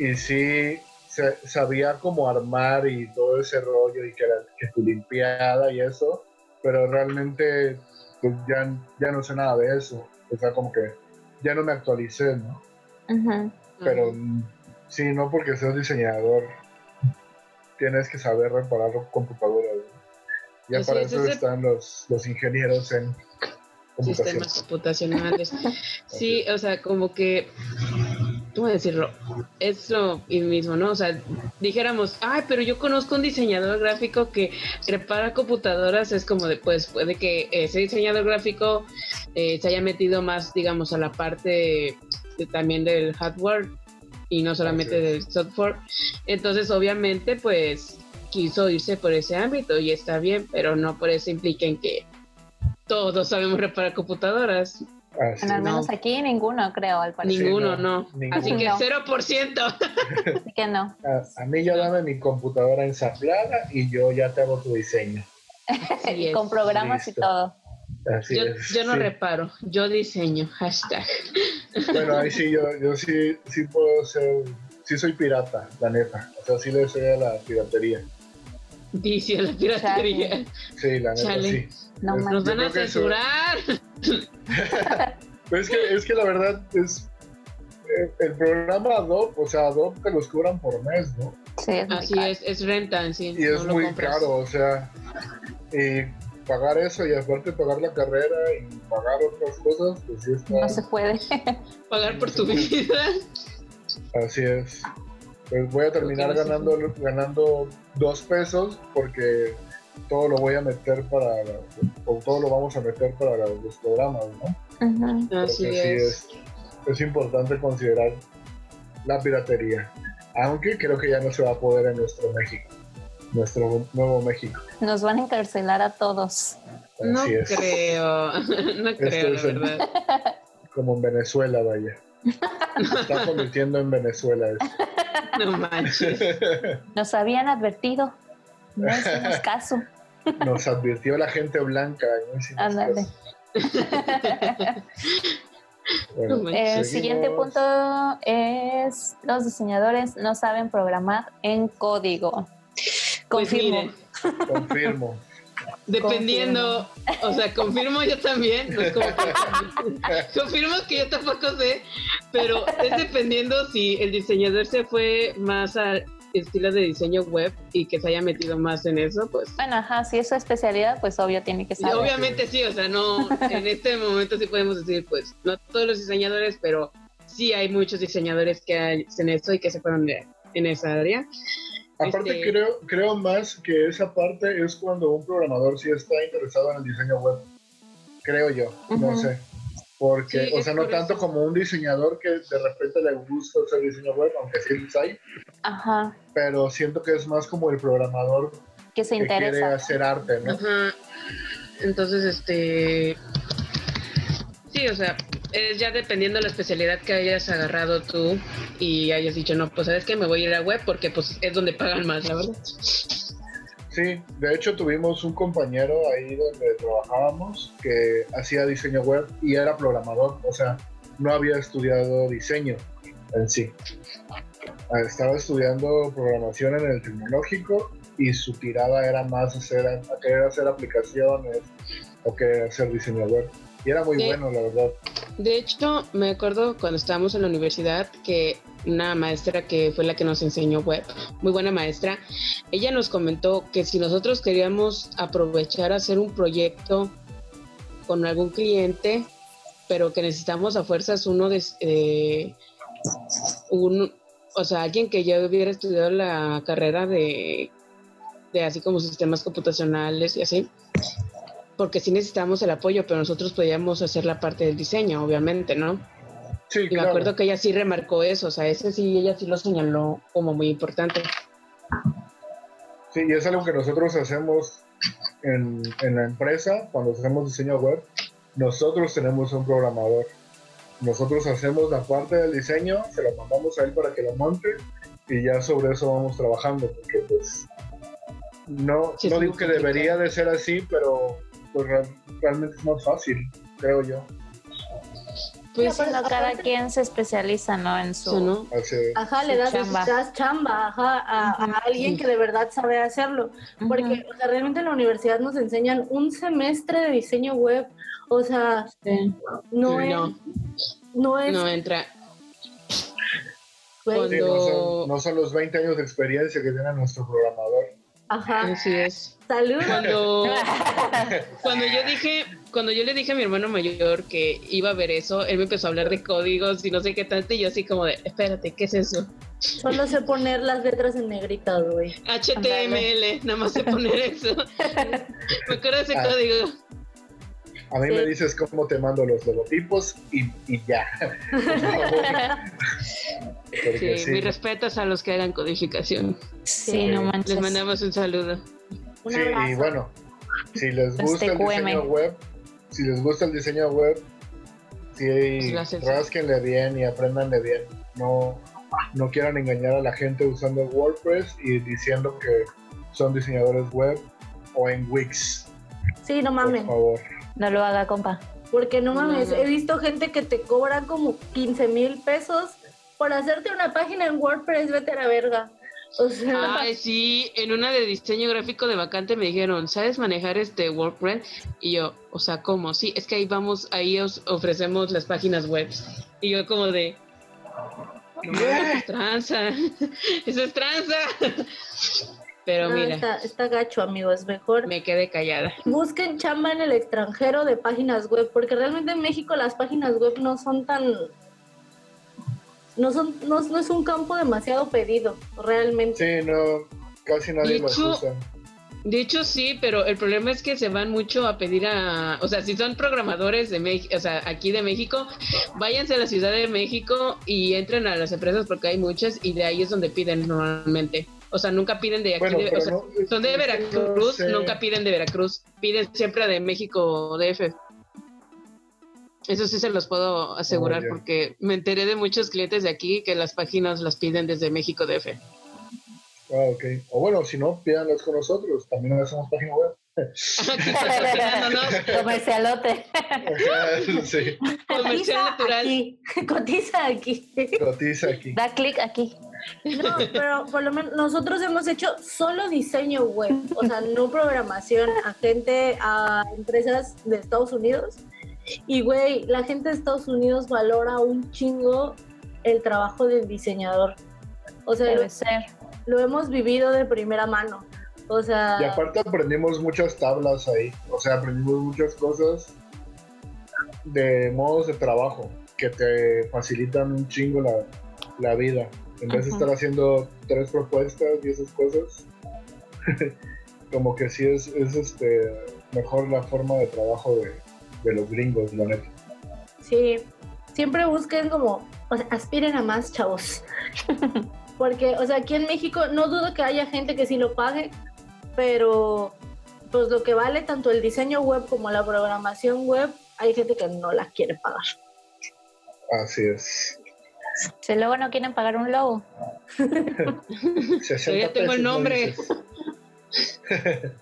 Y sí, sabía cómo armar y todo ese rollo y que, la- que tu limpiada y eso, pero realmente pues ya, ya no sé nada de eso. O sea, como que ya no me actualicé, ¿no? Ujú. Pero sí, no porque seas diseñador tienes que saber reparar computadoras. ¿no? Ya Así para es, eso están los, los ingenieros en computación. sistemas computacionales. [laughs] Sí, o sea, como que, ¿cómo decirlo? Es lo mismo, ¿no? O sea, dijéramos, ay, pero yo conozco un diseñador gráfico que repara computadoras, es como de, pues puede que ese diseñador gráfico eh, se haya metido más, digamos, a la parte de- también del hardware y no solamente del software. Entonces, obviamente, pues quiso irse por ese ámbito y está bien, pero no por eso implica en que todos sabemos reparar computadoras. Así Bueno, al menos No. aquí ninguno, creo, al parecer. Ninguno, no, no. ninguno. Así que No. 0%. [laughs] Así que no. A, a mí ya dame mi computadora ensamblada y yo ya te hago tu diseño. [laughs] Y con programas Listo. y todo. Así Yo, es. yo no sí. reparo, yo diseño. Hashtag. Bueno, ahí sí, yo, yo sí, sí puedo ser, sí soy pirata, la neta. O sea, sí le sé a la piratería. Dice la piratería. Sí, la neta, Chale. sí. No Es-. Nos van a censurar. Pero [laughs] es que, es que la verdad es. eh, El programa Adobe, o sea, Adobe te los cobran por mes, ¿no? Sí, es Así caro. es, es renta en sí. Y es no muy compras. caro, o sea, y pagar eso y aparte pagar la carrera y pagar otras cosas, pues sí está. No se puede. [laughs] Pagar por tu vida. Así es. Pues voy a terminar ganando, ganando dos pesos porque todo lo voy a meter para, o todo lo vamos a meter para los programas, ¿no? Porque Así sí es. es, es importante considerar la piratería, aunque creo que ya no se va a poder en nuestro México, nuestro nuevo México. Nos van a encarcelar a todos. No Así es, creo. [laughs] No creo, la es el- verdad. como en Venezuela, vaya. Se está [laughs] convirtiendo en Venezuela eso. No manches. [laughs] Nos habían advertido. No hicimos [laughs] caso. Nos advirtió la gente blanca. ¿no? Hicimos Ándale. Bueno. [laughs] El siguiente seguimos. punto es los diseñadores no saben programar en código. Pues Confirmo. Confirmo. [laughs] dependiendo, o sea, confirmo yo también, no es como que- confirmo que yo tampoco sé, pero es dependiendo si el diseñador se fue más al estilo de diseño web y que se haya metido más en eso, pues Bueno, ajá, si es su especialidad, pues obvio tiene que Y saber. obviamente sí, o sea, no, [laughs] en este momento sí podemos decir, pues, no todos los diseñadores, pero sí hay muchos diseñadores que hacen esto y que se fueron de- en esa área. Aparte, Este- creo, creo más que esa parte es cuando un programador sí está interesado en el diseño web. Creo yo, no sé. Porque, Sí, o sea, no por tanto eso. como un diseñador que de repente le gusta hacer diseño web, aunque sí los hay, Ajá, pero siento que es más como el programador que se que quiere interesa. hacer arte, ¿no? Ajá. Entonces, este. Sí, o sea, es ya dependiendo de la especialidad que hayas agarrado tú y hayas dicho, no, pues sabes que me voy a ir a web porque pues es donde pagan más, la verdad. Sí, de hecho tuvimos un compañero ahí donde trabajábamos que hacía diseño web y era programador, o sea, no había estudiado diseño en sí. Ah, Estaba estudiando programación en el tecnológico y su tirada era más hacer, a querer hacer aplicaciones o querer hacer diseño web. Y era muy bueno, la verdad. De hecho, me acuerdo cuando estábamos en la universidad que una maestra que fue la que nos enseñó web, muy buena maestra, ella nos comentó que si nosotros queríamos aprovechar hacer un proyecto con algún cliente, pero que necesitamos a fuerzas uno de eh, un, o sea, alguien que ya hubiera estudiado la carrera de, de así como sistemas computacionales y así, porque sí necesitamos el apoyo, pero nosotros podíamos hacer la parte del diseño, obviamente, ¿no? Sí, Y me acuerdo que ella sí remarcó eso, o sea, ese sí, ella sí lo señaló como muy importante. Sí, y es algo que nosotros hacemos en, en la empresa, cuando hacemos diseño web, nosotros tenemos un programador. Nosotros hacemos la parte del diseño, se lo mandamos a él para que lo monte y ya sobre eso vamos trabajando, porque pues no, Sí, no digo que debería de ser así, pero pues real- realmente es más fácil, creo yo. Pues No, cada aparte- quien se especializa, ¿no? En su... Ajá, Su le das chamba. das chamba ajá, a, a alguien que de verdad sabe hacerlo. Porque o sea, realmente en la universidad nos enseñan un semestre de diseño web. O sea, no, es, No, no es no entra. Güey, Sí, no, Cuando- son, no son los 20 años de experiencia que tiene nuestro programador. Ajá. Así es. Salud. Cuando, [laughs] cuando yo dije, cuando yo le dije a mi hermano mayor que iba a ver eso, él me empezó a hablar de códigos y no sé qué tanto, y yo así como de, espérate, ¿qué es eso? Solo sé poner las letras en negritas, güey. HTML, nada más sé poner eso. [laughs] me acuerdo de ese Ah. código. A mí Sí. me dices cómo te mando los logotipos y, y ya. [laughs] Por Sí, sí. mis respetos a los que hagan codificación. Sí, no manches. Les mandamos un saludo. Un Sí, y bueno, si les Este gusta el QM. diseño web, si les gusta el diseño web, sí, Pues rásquenle bien y aprendanle bien. No, no quieran engañar a la gente usando WordPress y diciendo que son diseñadores web o en Wix, Sí, no por mames. favor. No lo haga, compa. Porque no mames, no. he visto gente que te cobra como 15 mil pesos por hacerte una página en WordPress, vete a la verga. O sea, Ay, sí, en una de diseño gráfico de vacante me dijeron, ¿sabes manejar este WordPress? Y yo, o sea, ¿cómo? Sí, es que ahí vamos, ahí os ofrecemos las páginas web. Y yo como de, no, eso es tranza, [laughs] eso es tranza. Pero no, mira, está, está gacho, amigos. Mejor me quedé callada. busquen chamba en el extranjero de páginas web, porque realmente en México las páginas web no son tan... No, son, no, no es un campo demasiado pedido, realmente. Sí, no, casi nadie hecho, usa. De hecho, sí, pero el problema es que se van mucho a pedir a, o sea, si son programadores de México, o sea, aquí de México, váyanse a la Ciudad de México y entren a las empresas porque hay muchas y de ahí es donde piden normalmente. O sea, nunca piden de aquí, Bueno, de- o sea, no- son de no Veracruz, sé. nunca piden de Veracruz, piden siempre de México DF. Eso sí se los puedo asegurar Oh, porque me enteré de muchos clientes de aquí que las páginas las piden desde México DF. Ah, ok. O bueno, si no, pídanlas con nosotros. También hacemos página web. [laughs] Comercialote. Sí, comercial natural. aquí, [laughs] cotiza aquí. cotiza aquí. Da clic aquí. No, pero por lo menos nosotros hemos hecho solo diseño web, o sea, no programación a gente, a empresas de Estados Unidos. Y güey, la gente de Estados Unidos valora un chingo el trabajo del diseñador. O sea, lo, Debe ser. lo hemos vivido de primera mano. O sea, Y aparte aprendimos muchas tablas ahí, o sea, aprendimos muchas cosas de modos de trabajo que te facilitan un chingo la, la vida. En vez de estar haciendo tres propuestas y esas cosas, [laughs] como que sí es, es este mejor la forma de trabajo de, de los gringos, la neta. Sí, siempre busquen como, o sea, aspiren a más, chavos. [laughs] Porque, o sea, aquí en México no dudo que haya gente que sí lo pague, pero pues lo que vale tanto el diseño web como la programación web, hay gente que no la quiere pagar. Así es. Si luego no quieren pagar un logo. 60 ya tengo el pesos, ¿no nombre. [laughs]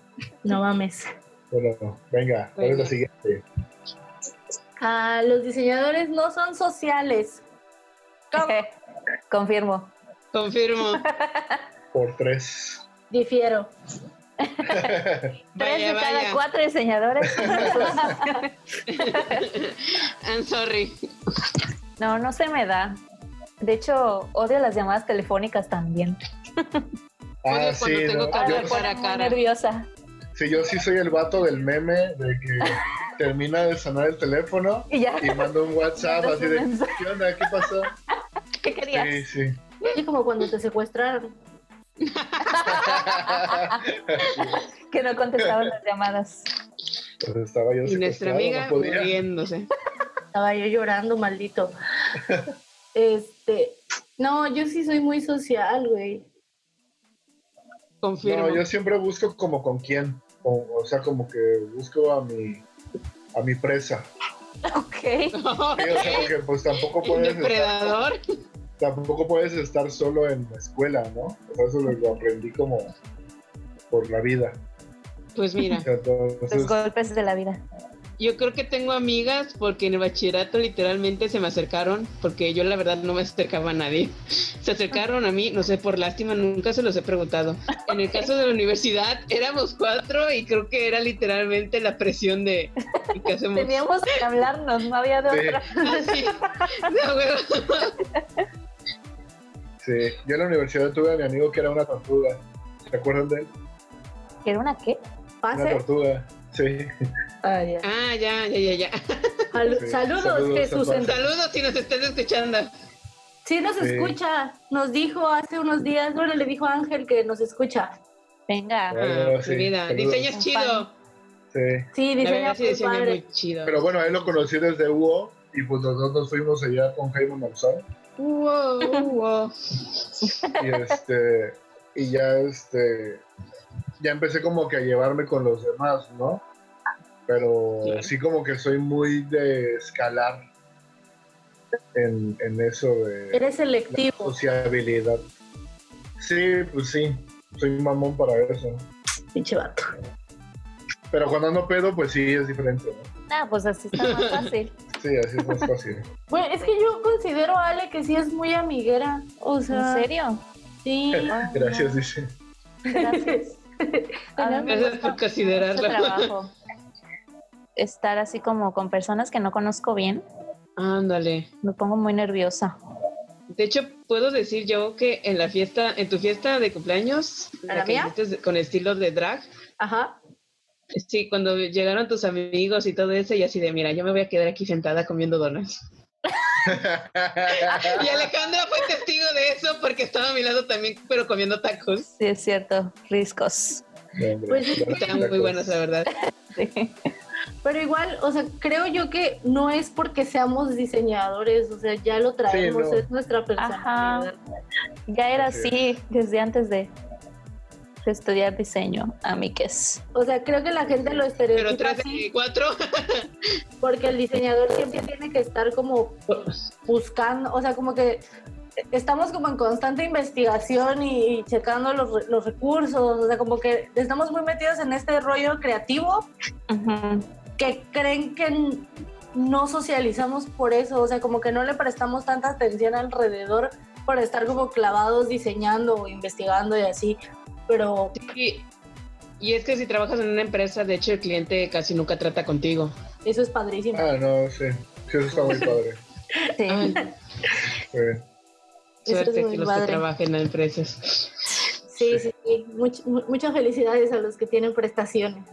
No mames. Bueno, venga, ¿cuál es la siguiente? Ah, los diseñadores no son sociales. ¿Cómo? [laughs] Confirmo. Confirmo. [laughs] Por tres. Difiero. Tres Vaya, de cada vaya. cuatro diseñadores. I'm sorry. no, no se me da. De hecho, odio las llamadas telefónicas también. Ah, Odio sí, cuando tengo ¿no? que hablar me Yo- cara nerviosa. Sí, yo sí soy el vato del meme de que [laughs] termina de sonar el teléfono Y ya, y manda un WhatsApp así de. ¿qué onda? ¿Qué pasó? [laughs] ¿qué querías? Sí, sí. Es como cuando te secuestraron. [laughs] Que no contestaban las llamadas. Pues estaba yo Y nuestra amiga no muriéndose. Estaba yo llorando, maldito. Este, no, yo sí soy muy social, güey. Confirmo. No, yo siempre busco como con quién. O, o sea, como que busco a mi a mi presa. Ok. Sí, o sea, porque pues tampoco [laughs] Un puedes estar, depredador. tampoco puedes estar solo en la escuela, ¿no? O sea, eso lo, lo aprendí como por la vida. Pues mira, Entonces, Los golpes de la vida. Yo creo que tengo amigas porque en el bachillerato literalmente se me acercaron, porque yo la verdad no me acercaba a nadie. [laughs] Se acercaron a mí, no sé, por lástima, nunca se los he preguntado. En el caso de la universidad éramos cuatro y creo que era literalmente la presión de ¿y ¿qué hacemos? Teníamos que hablarnos, no había de Sí. otra. [laughs] De huevo. Sí, yo en la universidad tuve a mi amigo que era una tortuga. ¿Se acuerdan de él? ¿Que era una qué? Una tortuga. Sí. Ah, ya. Ah, ya, ya, ya, ya. Sí, Saludos, saludos, Jesús. Saludos si nos estás escuchando. Sí, nos Sí. escucha. Nos dijo hace unos días, bueno, le dijo a Ángel que nos escucha. Venga. Ah, Ah, sí, vida. saludos. Diseño es chido. Sí. Sí, diseña padre. muy chido. Pero bueno, él lo conocí desde Hugo y pues nosotros fuimos allá con Jaime Maussan Wow, wow. y este y ya este ya empecé como que a llevarme con los demás, ¿no? Pero Claro. sí como que soy muy de escalar en, en eso de Eres la selectivo. sociabilidad. Sí, pues sí, soy mamón para eso. Pinche vato. Pero cuando ando pedo, pues sí es diferente, ¿no? Ah, pues así está más fácil. [laughs] Sí, así es más fácil. Bueno, es que yo considero a Ale que sí es muy amiguera. O ¿En sea, serio? sí. [laughs] Gracias, dice. Gracias. [laughs] Gracias por considerarlo. Estar así como con personas que no conozco bien, Ándale. me pongo muy nerviosa. De hecho, puedo decir yo que en la fiesta, en tu fiesta de cumpleaños, ¿A la que mía? hiciste con estilo de drag, Ajá. sí, cuando llegaron tus amigos y todo eso, y así de, mira, yo me voy a quedar aquí sentada comiendo donuts. [laughs] Y Alejandra fue testigo de eso porque estaba a mi lado también, pero comiendo tacos. Sí, es cierto, riscos. Hombre, Pues Estaban muy tacos. buenos, la verdad. [laughs] Sí. Pero igual, o sea, creo yo que no es porque seamos diseñadores, o sea, ya lo traemos, no. es nuestra personalidad. Ya era Así desde antes de, de estudiar diseño, amigues. O sea, creo que la gente lo Pero estereotipa y cuatro. [laughs] porque el diseñador siempre tiene que estar como buscando, o sea, como que estamos como en constante investigación y, y checando los, re- los recursos, o sea, como que estamos muy metidos en este rollo creativo Ujú. Que creen que no socializamos por eso, o sea, como que no le prestamos tanta atención alrededor por estar como clavados diseñando o investigando y así, pero Y, y es que si trabajas en una empresa, de hecho, el cliente casi nunca trata contigo. eso es padrísimo. Ah, no, sí. Sí, eso está muy [laughs] padre. Sí. Ay, es suerte muy que los padre. que trabajen en empresas. Sí, sí, sí. Much- mu- muchas felicidades a los que tienen prestaciones.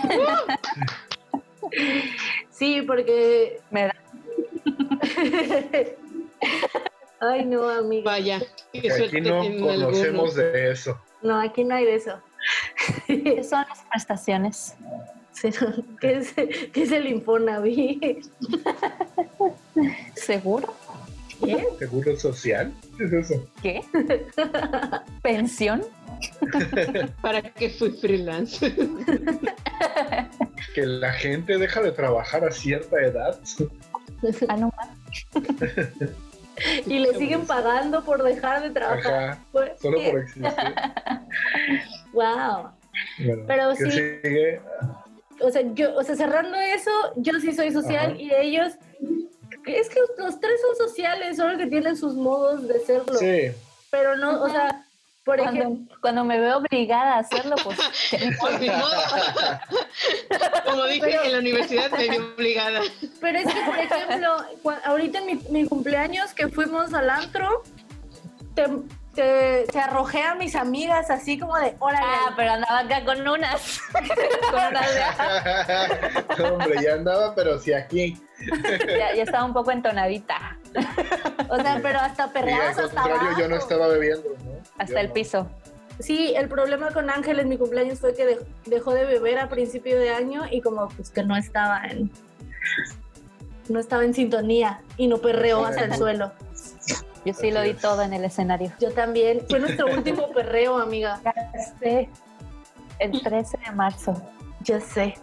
[laughs] sí, porque... Me da- [laughs] Ay, no, amiga. Vaya, qué Aquí no conocemos algunos. de eso. No, aquí no hay de eso. ¿Qué son las prestaciones? ¿Qué es, qué es el Infonavit? ¿Seguro? ¿Qué? ¿Seguro social? ¿Qué es eso? ¿Qué? ¿Pensión? [laughs] ¿Para qué fui freelance? Que la gente deja de trabajar a cierta edad. Ah, no, [laughs] Y le siguen pagando por dejar de trabajar. Ajá. Pues, Solo ¿qué? por existir. [laughs] Wow. Bueno, Pero ¿qué sí. sigue? O sea, yo, o sea, cerrando eso, yo sí soy social Ajá. y ellos, es que los tres son sociales, solo que tienen sus modos de serlo. Sí. Pero no, o sea, por ejemplo, Cuando, cuando me veo obligada a hacerlo, pues [laughs] modo. Como dije, Pero- en la universidad me vi obligada. pero es que, por ejemplo, ahorita en mi, mi cumpleaños que fuimos al antro, te, te, te arrojé a mis amigas así como de, órale, Ah, pero andaba acá con unas. [laughs] con unas de- [laughs] Hombre, ya andaba, pero sí aquí. ya, ya estaba un poco entonadita. o sea, pero hasta perreados hasta abajo. yo no estaba bebiendo, ¿no? Hasta Yo el no. piso. Sí, el problema con Ángel en mi cumpleaños fue que dej- dejó de beber a principio de año y como pues que no estaba en no estaba en sintonía y no perreó hasta el suelo. Yo sí lo di todo en el escenario. Yo también. Fue nuestro último [laughs] perreo, amiga. Este, el 13 de marzo. Ya sé.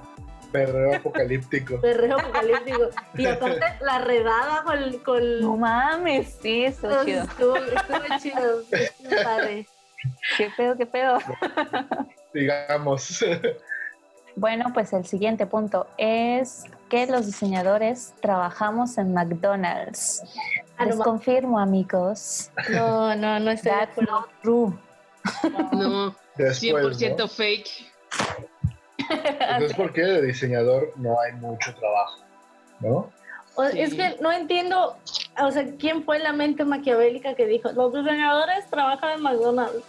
Perreo apocalíptico. [laughs] Perreo apocalíptico. Y [laughs] aparte la redada con... con No mames, sí, estuvo chido. Estuvo, estuvo chido. Estuvo padre. Qué pedo, qué pedo. Digamos. Bueno, pues el siguiente punto es que los diseñadores trabajamos en McDonald's. Ah, Les confirmo, amigos. no, no, no estoy de That's acuerdo. not true. No, Después, 100% ¿no? fake. Entonces, [laughs] ¿por qué de diseñador no hay mucho trabajo? ¿No? O- Sí. Es que no entiendo o sea, ¿quién fue la mente maquiavélica que dijo, los diseñadores trabajan en McDonald's?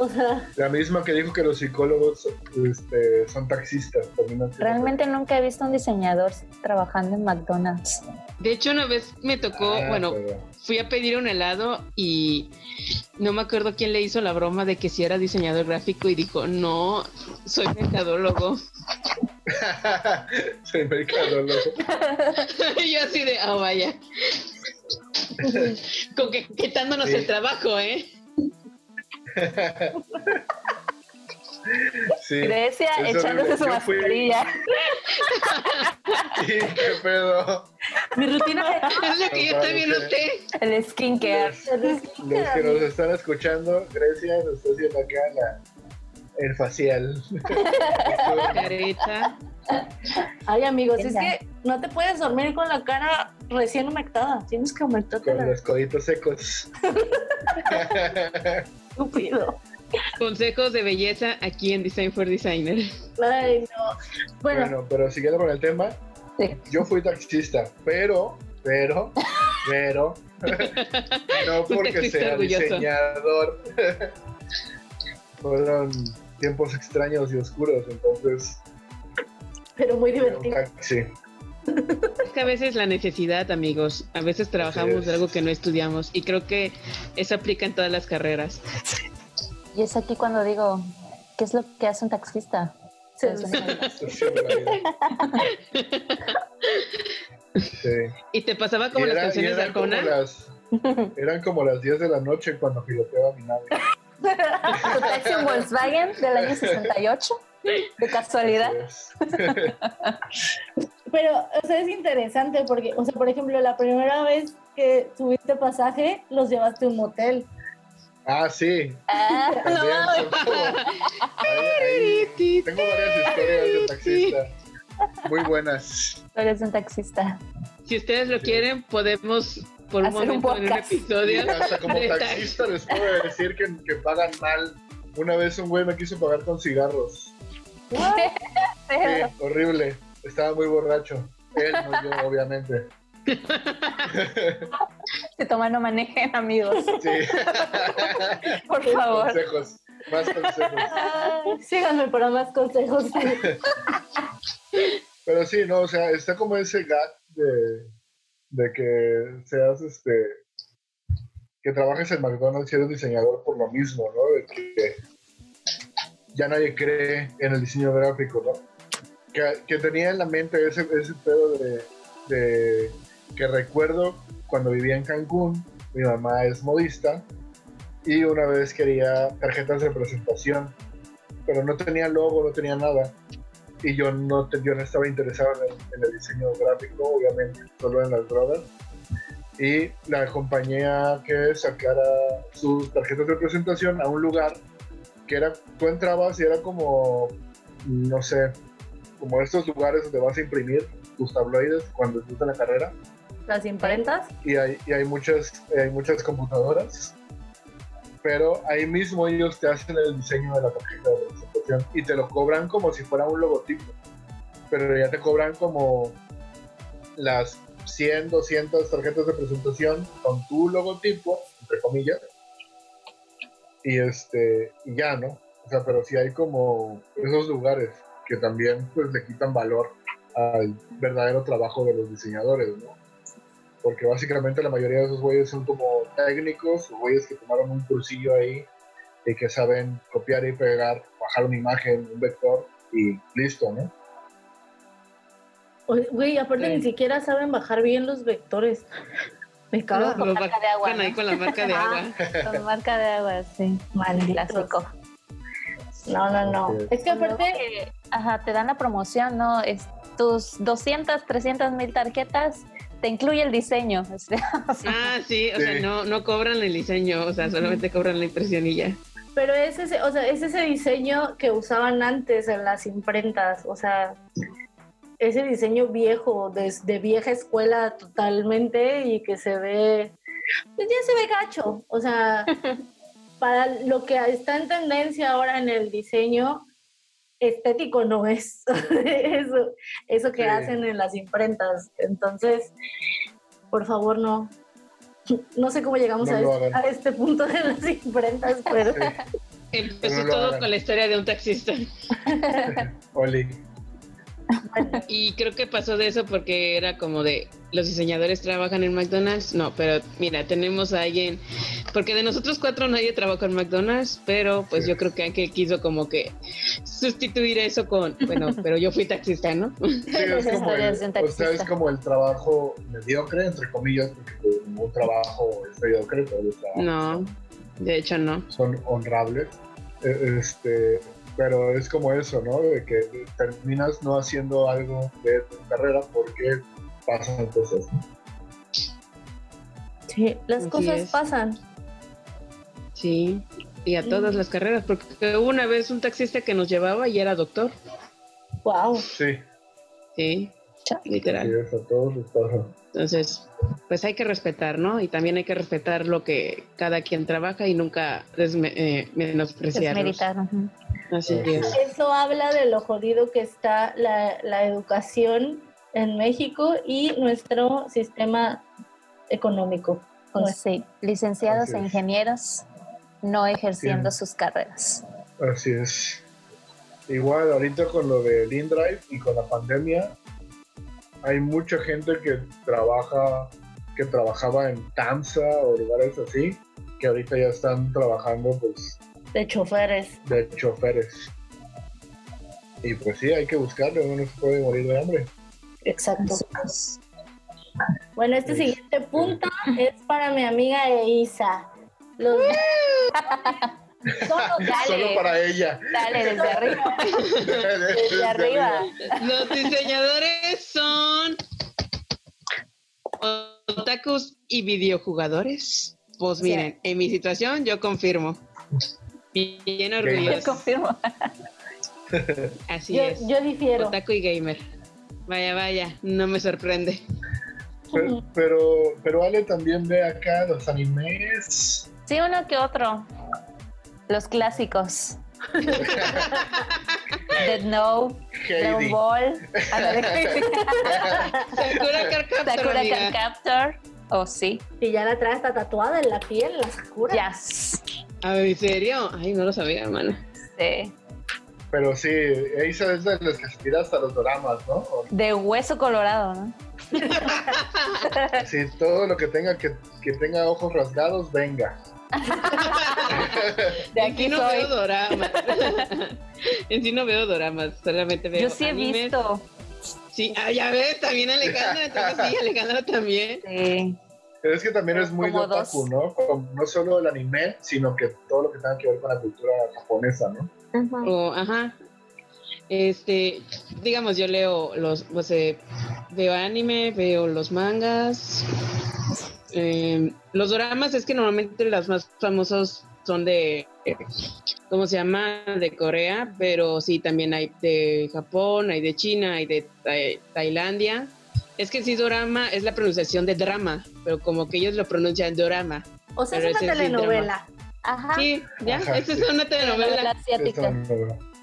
O sea, La misma que dijo que los psicólogos este, son taxistas. siendo Realmente nunca he visto un diseñador trabajando en McDonald's. De hecho, una vez me tocó, Ah, bueno, pero- fui a pedir un helado y no me acuerdo quién le hizo la broma de que si era diseñador gráfico y dijo, no, soy mercadólogo. [laughs] Soy mercadólogo. [laughs] y yo así de, oh, vaya. [laughs] Con que quitándonos Sí. el trabajo, ¿eh? Sí. Grecia echándose su fui- mascarilla. [laughs] Sí, qué pedo. mi rutina Es lo que yo también Parece. noté. El skincare. de... Los que nos están escuchando, Grecia nos está haciendo acá la, el facial. [laughs] Careta. Ay, amigos, es que no te puedes dormir con la cara recién humectada. Tienes que humectarte con la los coditos secos. [laughs] estúpido. Consejos de belleza aquí en Design for Designer. Ay, no. Bueno, Bueno, pero siguiendo con el tema, Sí. yo fui taxista, pero, pero, pero, no [laughs] porque sea orgulloso. diseñador. [laughs] Fueron tiempos extraños y oscuros, entonces, pero muy divertido. taxi. Es que a veces la necesidad, amigos, a veces trabajamos de algo que no estudiamos y creo que eso aplica en todas las carreras. Y es aquí cuando digo, ¿qué es lo que hace un taxista? Sí. [laughs] ¿Y te pasaba como las canciones de como las- Eran como las 10 de la noche cuando piloteaba mi nave. [laughs] ¿Tu taxi Volkswagen del año 68? ¿De casualidad? Pero, o sea, es interesante porque, o sea, por ejemplo, la primera vez que tuviste pasaje, los llevaste a un motel. Ah, sí. Ah, no También mames. son como- Ahí- ahí- Tengo varias historias de taxista. Muy buenas. Eres un taxista. Si ustedes lo Sí. quieren, podemos por un Hacer un momento en un podcast. episodio. Hasta como taxista les puedo decir que, que pagan mal. Una vez un güey me quiso pagar con cigarros. [laughs] Sí, horrible. Estaba muy borracho. Él, no yo, [laughs] obviamente. [laughs] Si toman, no manejen, amigos. Sí. Por favor. Consejos. Más consejos. Ay, síganme para más consejos. Pero sí, no, o sea, está como ese gap de, de que seas este. que trabajes en McDonald's y eres diseñador por lo mismo, ¿no? De que ya nadie cree en el diseño gráfico, ¿no? Que, que tenía en la mente ese, ese pedo de, de que recuerdo cuando vivía en Cancún, mi mamá es modista y una vez quería tarjetas de presentación, pero no tenía logo, no tenía nada y yo no, yo no estaba interesado en el, en el diseño gráfico, obviamente, solo en las drogas. Y la compañía que sacara sus tarjetas de presentación a un lugar que era, tú entrabas y era como, no sé, como estos lugares donde vas a imprimir tus tabloides cuando estás en la carrera Las imprentas. y hay, y hay, muchas, hay muchas computadoras, pero ahí mismo ellos te hacen el diseño de la tarjeta de presentación y te lo cobran como si fuera un logotipo, pero ya te cobran como las 100, 200 tarjetas de presentación con tu logotipo, entre comillas, y este y ya, ¿no? O sea, pero sí hay como esos lugares que también pues le quitan valor al verdadero trabajo de los diseñadores, ¿no? porque básicamente la mayoría de esos güeyes son como técnicos, o güeyes que tomaron un cursillo ahí y que saben copiar y pegar, bajar una imagen, un vector y listo, ¿no? Güey, aparte Sí. ni siquiera saben bajar bien los vectores. Me caga. Con marca de agua, con la marca de agua. Con marca de agua, sí. Clásico. No, no, no. Es que aparte, que, ajá, te dan la promoción, ¿no? Es, tus 200, 300 mil tarjetas te incluye el diseño. o sea, [laughs] Ah, sí, o Sí. sea, no, no cobran el diseño, o sea, solamente cobran la impresión y ya. pero es ese, o sea, es ese diseño que usaban antes en las imprentas, o sea, ese diseño viejo, de, de vieja escuela totalmente y que se ve, pues ya se ve gacho, o sea, [laughs] para lo que está en tendencia ahora en el diseño, estético no es [laughs] eso, eso que Sí. hacen en las imprentas. Entonces, por favor, no. No sé cómo llegamos No a, lo este, a este punto de las imprentas, [laughs] pero Sí. Empezó No todo hagan. con la historia de un taxista. Oli. [laughs] Y creo que pasó de eso porque era como de los diseñadores trabajan en McDonald's. No, pero mira, tenemos a alguien, porque de nosotros cuatro nadie trabaja en McDonald's, pero pues Sí. yo creo que Ángel quiso como que sustituir eso con, bueno, [laughs] pero yo fui taxista, ¿no? Sí, es como, el, o sea, es como el trabajo mediocre, entre comillas, porque ningún trabajo es mediocre, todos los trabajos No, de hecho no. son honrables. Eh, Este, pero es como eso, ¿no? De que terminas no haciendo algo de tu carrera porque pasan cosas. sí, las Así cosas es. pasan. Sí, y a todas las carreras, porque hubo una vez un taxista que nos llevaba y era doctor. Wow. Sí, Sí, sí, literal. eso a todos les pasa. Entonces, pues hay que respetar, ¿no? Y también hay que respetar lo que cada quien trabaja y nunca desme- eh, ujú. Así Así es. es. Eso habla de lo jodido que está la, la educación en México y nuestro sistema económico. Pues sí, licenciados e ingenieros no ejerciendo sus carreras. Así es. Igual ahorita con lo del InDrive y con la pandemia, hay mucha gente que trabaja, que trabajaba en TAMSA o lugares así, que ahorita ya están trabajando pues De choferes. de choferes. Y pues sí, hay que buscarlo, uno no se puede morir de hambre. Exacto. Bueno, este Es- siguiente punto es para mi amiga Eisa. Los [laughs] Dale. Solo para ella. Dale, desde [laughs] arriba. Desde Desde arriba. Los diseñadores son otakus y videojugadores. Pues miren, en mi situación yo confirmo. Bien Yo orgulloso. confirmo. [laughs] Así yo, es. yo difiero. Otaku y gamer. Vaya, vaya, no me sorprende. Pero, pero, pero Ale también ve acá los animes. Sí, uno que otro. Los clásicos. [laughs] Dead Note, Dragon. Ball. Sakura Captor, Sakura. Card Captor. Oh, sí. Y ya la trae hasta tatuada en la piel, la Sakura. Ah, ¿En serio? Ay, no lo sabía, hermano. Sí. Pero sí, Eisa es de las que se tira hasta los dramas, ¿no? De hueso colorado, ¿no? [laughs] Sí, todo lo que tenga que, que tenga ojos rasgados, venga. [laughs] De en sí aquí no soy. veo doramas. [laughs] en sí no veo doramas, solamente veo Yo sí he animes. visto. Sí, ah, ya ves, también Alejandra, [laughs] entonces sí, Alejandra también. Sí. Pero es que también es muy de otaku. ¿no? Como no solo el anime, sino que todo lo que tenga que ver con la cultura japonesa, ¿no? Ajá. Este, digamos, yo leo los, pues, eh, veo anime, veo los mangas. Eh, los doramas es que normalmente las más famosos son de, ¿cómo se llama? De Corea, pero sí, también hay de Japón, hay de China, hay de Tai- Tailandia. Es que sí, dorama es la pronunciación de drama, pero como que ellos lo pronuncian dorama. O sea, Pero es una sí, telenovela. Ajá. Sí, ya, Ajá, esta sí. es una telenovela. Asiática.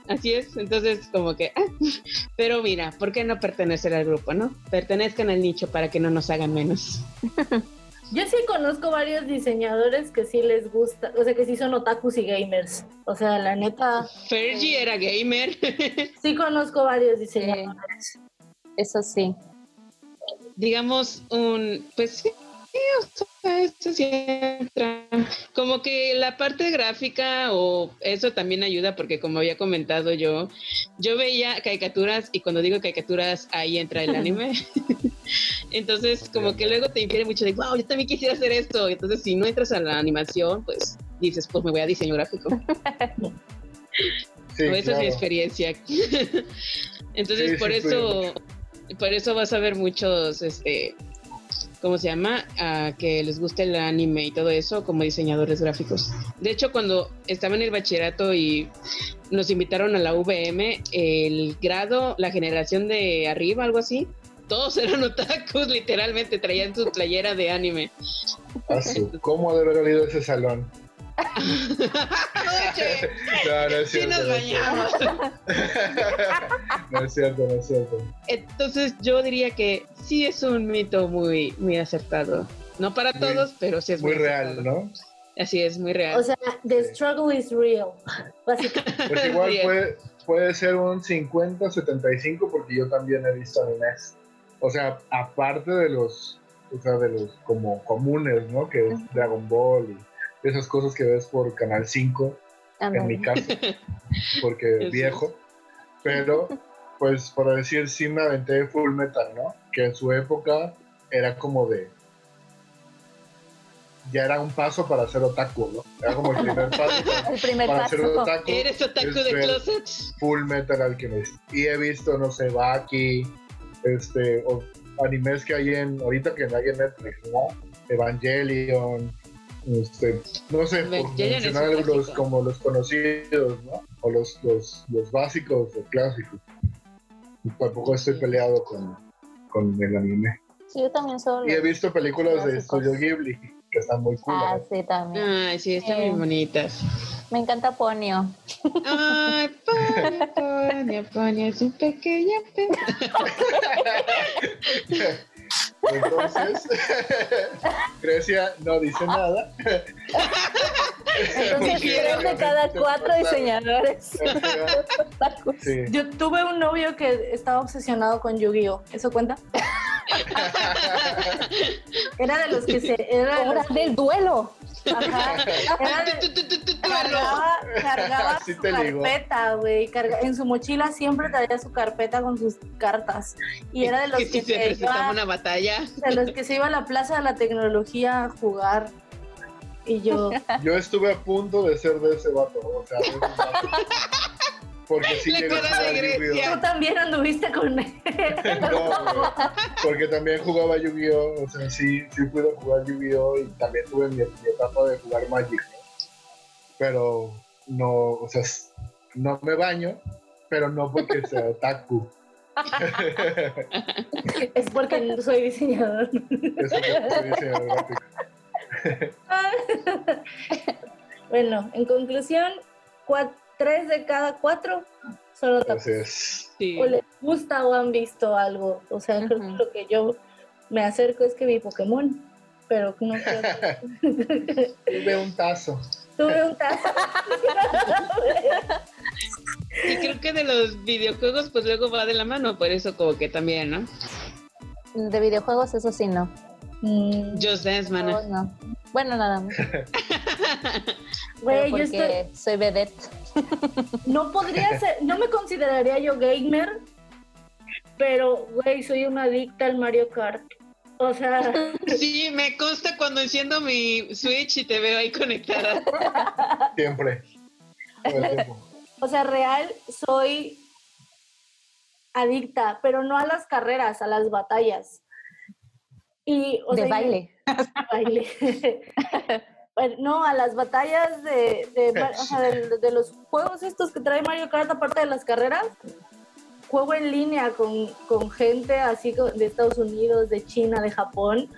Así es, entonces como que, ah, pero mira, ¿por qué no pertenecer al grupo, no? Pertenezcan al nicho para que no nos hagan menos. [laughs] Yo sí conozco varios diseñadores que sí les gusta, o sea, que sí son otakus y gamers. O sea, la neta, Fergie era gamer. [laughs] sí conozco varios diseñadores. Eso sí. Digamos, un, pues sí, o sea, eso sí entra. Como que la parte gráfica o eso también ayuda porque como había comentado yo, yo veía caricaturas y cuando digo caricaturas ahí entra el [laughs] anime. [laughs] Entonces como que luego te infiere mucho de, wow, yo también quisiera hacer esto. Entonces si no entras a la animación, pues dices, pues me voy a diseño gráfico. [laughs] Sí, esa es mi experiencia. [laughs] Entonces, Sí, por sí, eso, por eso vas a ver muchos, este, ¿cómo se llama? A que les guste el anime y todo eso como diseñadores gráficos. De hecho, cuando estaba en el bachillerato y nos invitaron a la VM, el grado, la generación de arriba, algo así, todos eran otakus, literalmente, traían su playera de anime. Ah, ¿Cómo ha de haber olido ese salón? Oye, No, no es sí cierto. nos no es cierto. bañamos. No es cierto, no es cierto. Entonces yo diría que sí es un mito muy, muy acertado. No para Muy- todos, pero sí es Muy muy real. ¿no? Así es, muy real. O sea, the struggle is real. [laughs] Pues igual puede, puede ser un 50-75 porque yo también he visto animes. O sea, aparte de los, o sea, de los como comunes, ¿no? Que es Dragon Ball y esas cosas que ves por Canal 5, en mi caso, [laughs] porque viejo. Pero, pues, por decir, sí me aventé Full Metal, ¿no? Que en su época era como de... Ya era un paso para ser otaku, ¿no? Era como el primer [laughs] paso para, El primer para paso. ser otaku. ¿Eres otaku de ver closets? Full Metal Alchemist. Y he visto, no sé, Baki, este, o animes que hay en, ahorita que hay en Netflix, ¿no? Evangelion, este, no sé, por mencionar los, como los conocidos, ¿no? O los, los, los básicos o clásicos. Y tampoco estoy peleado con, con el anime. Sí, yo también solo. Y he visto películas de. Studio Ghibli, que están muy cool. Ah, ¿no? sí, también. Ay, sí, están Eh. muy bonitas. Me encanta Ponio. Ay, Ponia, Ponia, Ponia, es un pequeño. Entonces, Grecia no dice nada. Entonces, tres de cada cuatro diseñadores. [laughs] Sí. Yo tuve un novio que estaba obsesionado con Yu-Gi-Oh! ¿Eso cuenta? [laughs] Era de los que se. Era de los del duelo. Ajá. Era cargaba, cargaba su carpeta, güey. Carga- en su mochila siempre traía su carpeta con sus cartas. Y era de los que que, si se iba, una batalla. de los que se iba a la plaza de la tecnología a jugar. Y yo, Yo estuve a punto de ser de ese vato, o sea, de ese vato. [laughs] Porque [laughs] sí La quería cara jugar de Grecia. tú también anduviste con él. [laughs] No, porque también jugaba Yu-Gi-Oh! O sea, sí, sí pude jugar Yu-Gi-Oh! y también tuve mi, mi etapa de jugar Magic. ¿no? Pero no, o sea, no me baño, pero no porque sea [laughs] otaku. es porque no soy diseñador. Diciendo, gráfico. Bueno, en conclusión, cua- tres de cada cuatro. Sí. O les gusta o han visto algo. O sea, creo que lo que yo me acerco es que vi Pokémon. Pero no creo que- [laughs] Tuve un tazo. Tuve un tazo. Y creo que de los videojuegos, pues luego va de la mano, por eso como que también, ¿no? De videojuegos, eso sí, no. Mm, Just Dance, No, mana. no. Bueno, nada más. [laughs] Güey, yo estoy, soy vedette. No podría ser, no me consideraría yo gamer, pero, güey, soy una adicta al Mario Kart. O sea, [laughs] Sí, me consta cuando enciendo mi Switch y te veo ahí conectada. Siempre. O sea, real, soy adicta, pero no a las carreras, a las batallas. Y, o de sea, baile. [laughs] baile. [laughs] No, a las batallas de, de, [laughs] Mar- o sea, de- de los juegos estos que trae Mario Kart, aparte de las carreras, juego en línea con, con gente así de Estados Unidos, de China, de Japón,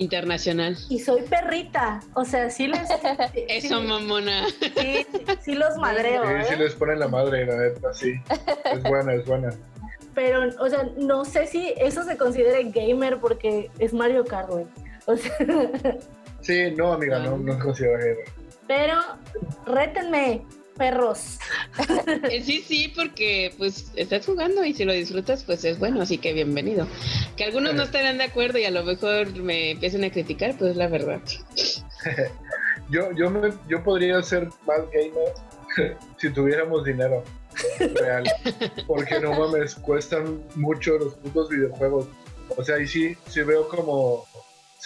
Internacional. y soy perrita. O sea, sí les. [laughs] Eso, sí, mamona. sí, sí los madreo, Sí, sí ¿eh? les ponen la madre, la neta, sí. Es buena, es buena. Pero, o sea, no sé si eso se considere gamer porque es Mario Kart, güey. O sea, [laughs] Sí, no, amiga, no, no considero gamer. pero rétenme, perros. [laughs] Eh, Sí, sí, porque pues estás jugando y si lo disfrutas, pues es bueno, así que bienvenido. Que algunos no estarán de acuerdo y a lo mejor me empiecen a criticar, pues es la verdad. [laughs] Yo, yo, me, yo podría ser más gamer [laughs] si tuviéramos dinero real. Porque no mames, cuestan mucho los putos videojuegos. O sea, y sí, sí veo como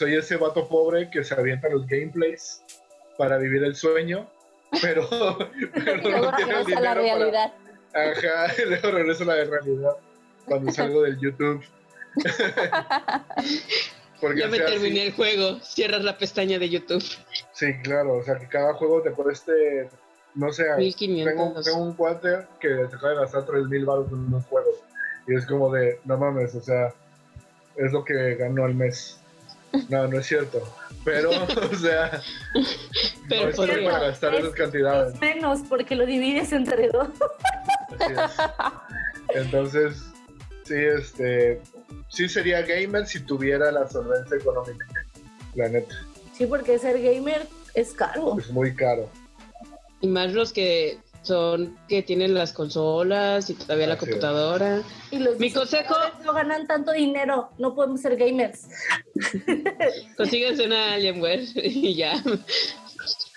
soy ese vato pobre que se avienta los gameplays para vivir el sueño, [laughs] pero, pero luego no tiene el regresa a la dinero para, realidad. Ajá, [laughs] luego regreso a la realidad cuando [laughs] salgo del YouTube. Porque, Ya me terminé el juego, cierras la pestaña de YouTube. sí, claro, o sea, que cada juego te cueste, no sé, tengo, 1500. tengo un cuate que se acaba de gastar 3000 baros en unos juegos. Y es como de, no mames, o sea, es lo que ganó al mes. No, no es cierto. Pero, [laughs] o sea, Pero no estoy podría. para gastar esas cantidades. Es menos porque lo divides entre dos. Así es. Entonces, sí, este, sí sería gamer si tuviera la solvencia económica. la neta. Sí, porque ser gamer es caro. Es muy caro. Y más los que son que tienen las consolas y todavía la Así computadora. Y los Mi consejo- no ganan tanto dinero, no podemos ser gamers. [laughs] Consíguense una Alienware y ya.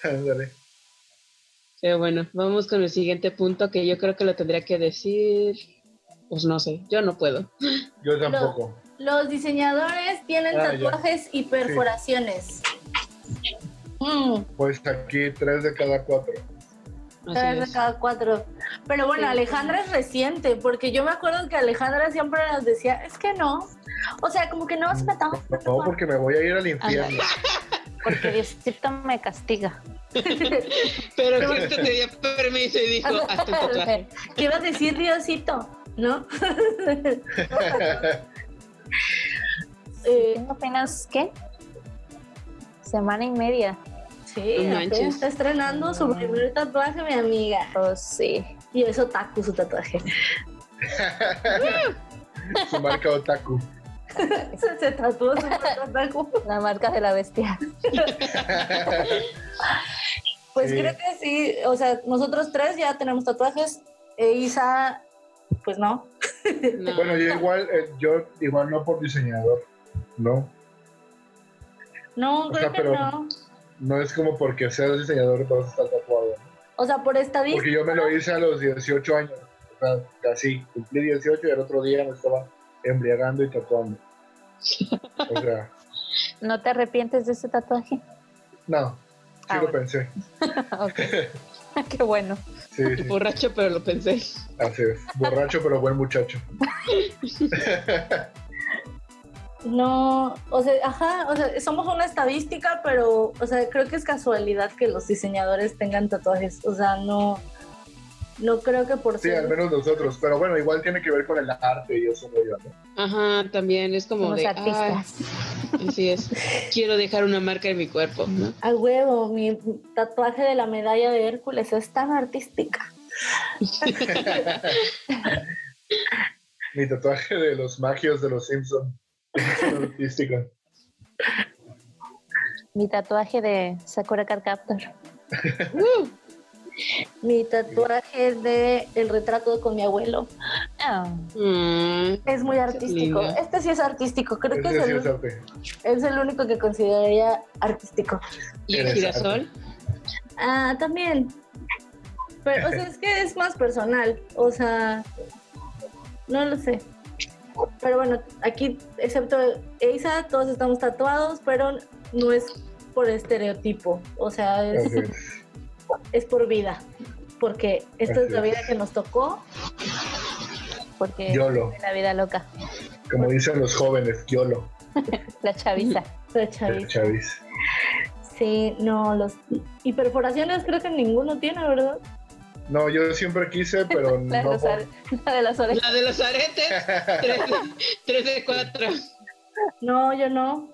Ándale. Pero bueno, vamos con el siguiente punto que yo creo que lo tendría que decir. Pues no sé, yo no puedo. Yo tampoco. Los diseñadores tienen Ah, ya. tatuajes y perforaciones. Mm, Pues aquí tres de cada cuatro. Tres de cada cuatro. Pero bueno, Sí. Alejandra es reciente, porque yo me acuerdo que Alejandra siempre nos decía, es que no. O sea, como que no se me tapa. No, porque me voy a ir al infierno. [laughs] Porque Diosito me castiga. [laughs] Pero Cristo te dio permiso y dijo, hazte un. ¿Qué ibas a decir, Diosito? ¿No? [laughs] Eh, ¿Tengo apenas qué? Semana y media. Sí, No apenas manches. está estrenando su primer tatuaje, mi amiga. Pues sí. Y es otaku su tatuaje. [laughs] Su marca Otaku. [laughs] Se, se tatuó su otaku. La marca de la bestia. [laughs] Pues Sí. creo que sí, o sea, nosotros tres ya tenemos tatuajes. E Isa, pues no. No. Bueno, yo igual, eh, yo igual no por diseñador, ¿no? No, O creo sea, que pero- no. No es como porque seas diseñador vas a estar tatuado. ¿no? O sea, por estadística. Porque yo me lo hice a los 18 años. O sea, casi cumplí 18 y el otro día me estaba embriagando y tatuando. O sea, [laughs] ¿No te arrepientes de ese tatuaje? no, sí Ah, lo bueno. pensé. [laughs] ok. [laughs] Qué bueno. Sí, sí, Borracho, pero lo pensé. así es. Borracho pero buen muchacho. No, o sea, ajá, o sea, somos una estadística, pero, o sea, creo que es casualidad que los diseñadores tengan tatuajes. O sea, no, no creo que por Sí, ser- al menos nosotros. Pero bueno, igual tiene que ver con el arte y eso, ¿no? Ajá, también es como Somos de. artistas. "Ay, así es. Quiero dejar una marca en mi cuerpo, ¿no? A huevo, mi tatuaje de la medalla de Hércules es tan artística. [laughs] Mi tatuaje de los magios de los Simpsons. Artística. Mi tatuaje de Sakura Card Captor. [laughs] Mi tatuaje de el retrato con mi abuelo Ah, Mm, es muy artístico. Este sí es artístico, creo que Ese es sí el, es arte. es el único que consideraría artístico. ¿Y el girasol? Ah, también. Pero, o sea, es que es más personal. O sea, no lo sé. Pero bueno, aquí, excepto Eisa, todos estamos tatuados, pero no es por estereotipo. O sea, es, es. [laughs] es por vida. Porque esta es la es. vida que nos tocó. porque YOLO. la vida loca. Como dicen los jóvenes, YOLO. [laughs] La chaviza. la chaviza. Chavis. Sí, no, los. Y perforaciones creo que ninguno tiene, ¿verdad? No, yo siempre quise, pero [laughs] La de no. are- la de las orejas. La de los aretes. Tres de, [laughs] tres de cuatro. No, yo no.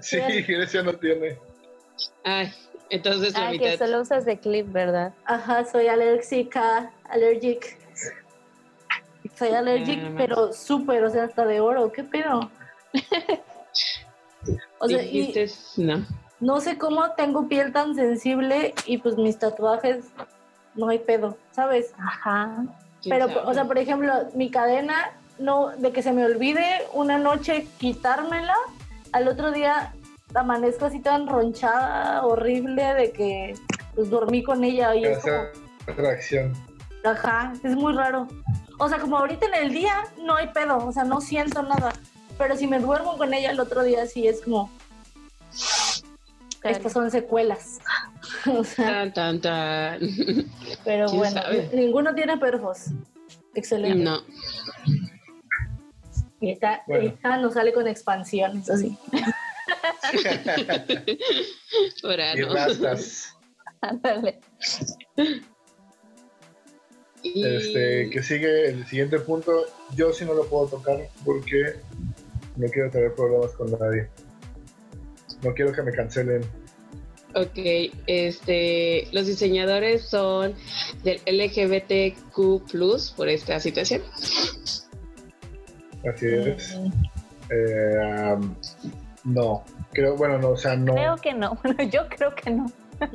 Sí, Grecia no tiene. Ay, entonces la Ah, que solo usas de clip, ¿verdad? Ajá, soy alérgica, allergic. Soy allergic, Ah, pero súper, o sea, hasta de oro. ¿Qué pedo? [laughs] O sea, y no. no sé cómo tengo piel tan sensible y pues mis tatuajes no hay pedo, ¿sabes? Ajá. ¿Quién Pero, sabe? o sea, por ejemplo, mi cadena, no, de que se me olvide una noche quitármela, al otro día amanezco así tan ronchada, horrible, de que pues dormí con ella y es como, ajá, es muy raro. O sea, como ahorita en el día no hay pedo, o sea, no siento nada, pero si me duermo con ella el otro día sí es como, estas son secuelas. [laughs] o sea, Tan, tan, tan. pero ¿Quién bueno, sabe? ninguno tiene perfos. Excelente. No. Y esta, Bueno. esta nos sale con expansiones, así. [laughs] Ahora y no. rastas. Ándale. Este, que sigue el siguiente punto. Yo sí no lo puedo tocar porque no quiero tener problemas con nadie. No quiero que me cancelen. Ok, este, los diseñadores son del LGBTQ por esta situación. Así es. Eh, um, No, creo, bueno, no, o sea, no. Creo que no. [laughs] Bueno, yo creo que no.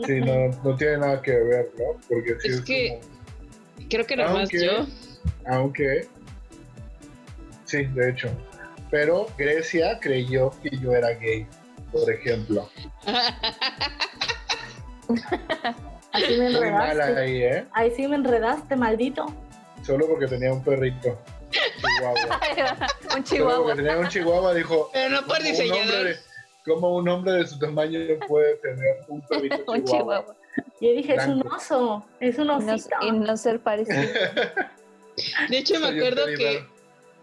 Sí, no, no tiene nada que ver, ¿no? Porque sí Es es, que- como- Creo que nomás Aunque- yo. Aunque. Sí, de hecho. Pero Grecia creyó que yo era gay, por ejemplo. Así me enredaste. ahí, ¿eh? Ahí sí me enredaste, maldito. Solo porque tenía un perrito. Chihuahua. [laughs] Un Solo chihuahua. porque tenía un chihuahua, dijo. Pero no por "¿Cómo un diseñador. ¿Cómo un hombre de su tamaño puede tener un perrito [laughs] Un chihuahua? chihuahua. Yo dije, es un oso, es un Y no, osito. y no ser parecido. De hecho, me acuerdo que,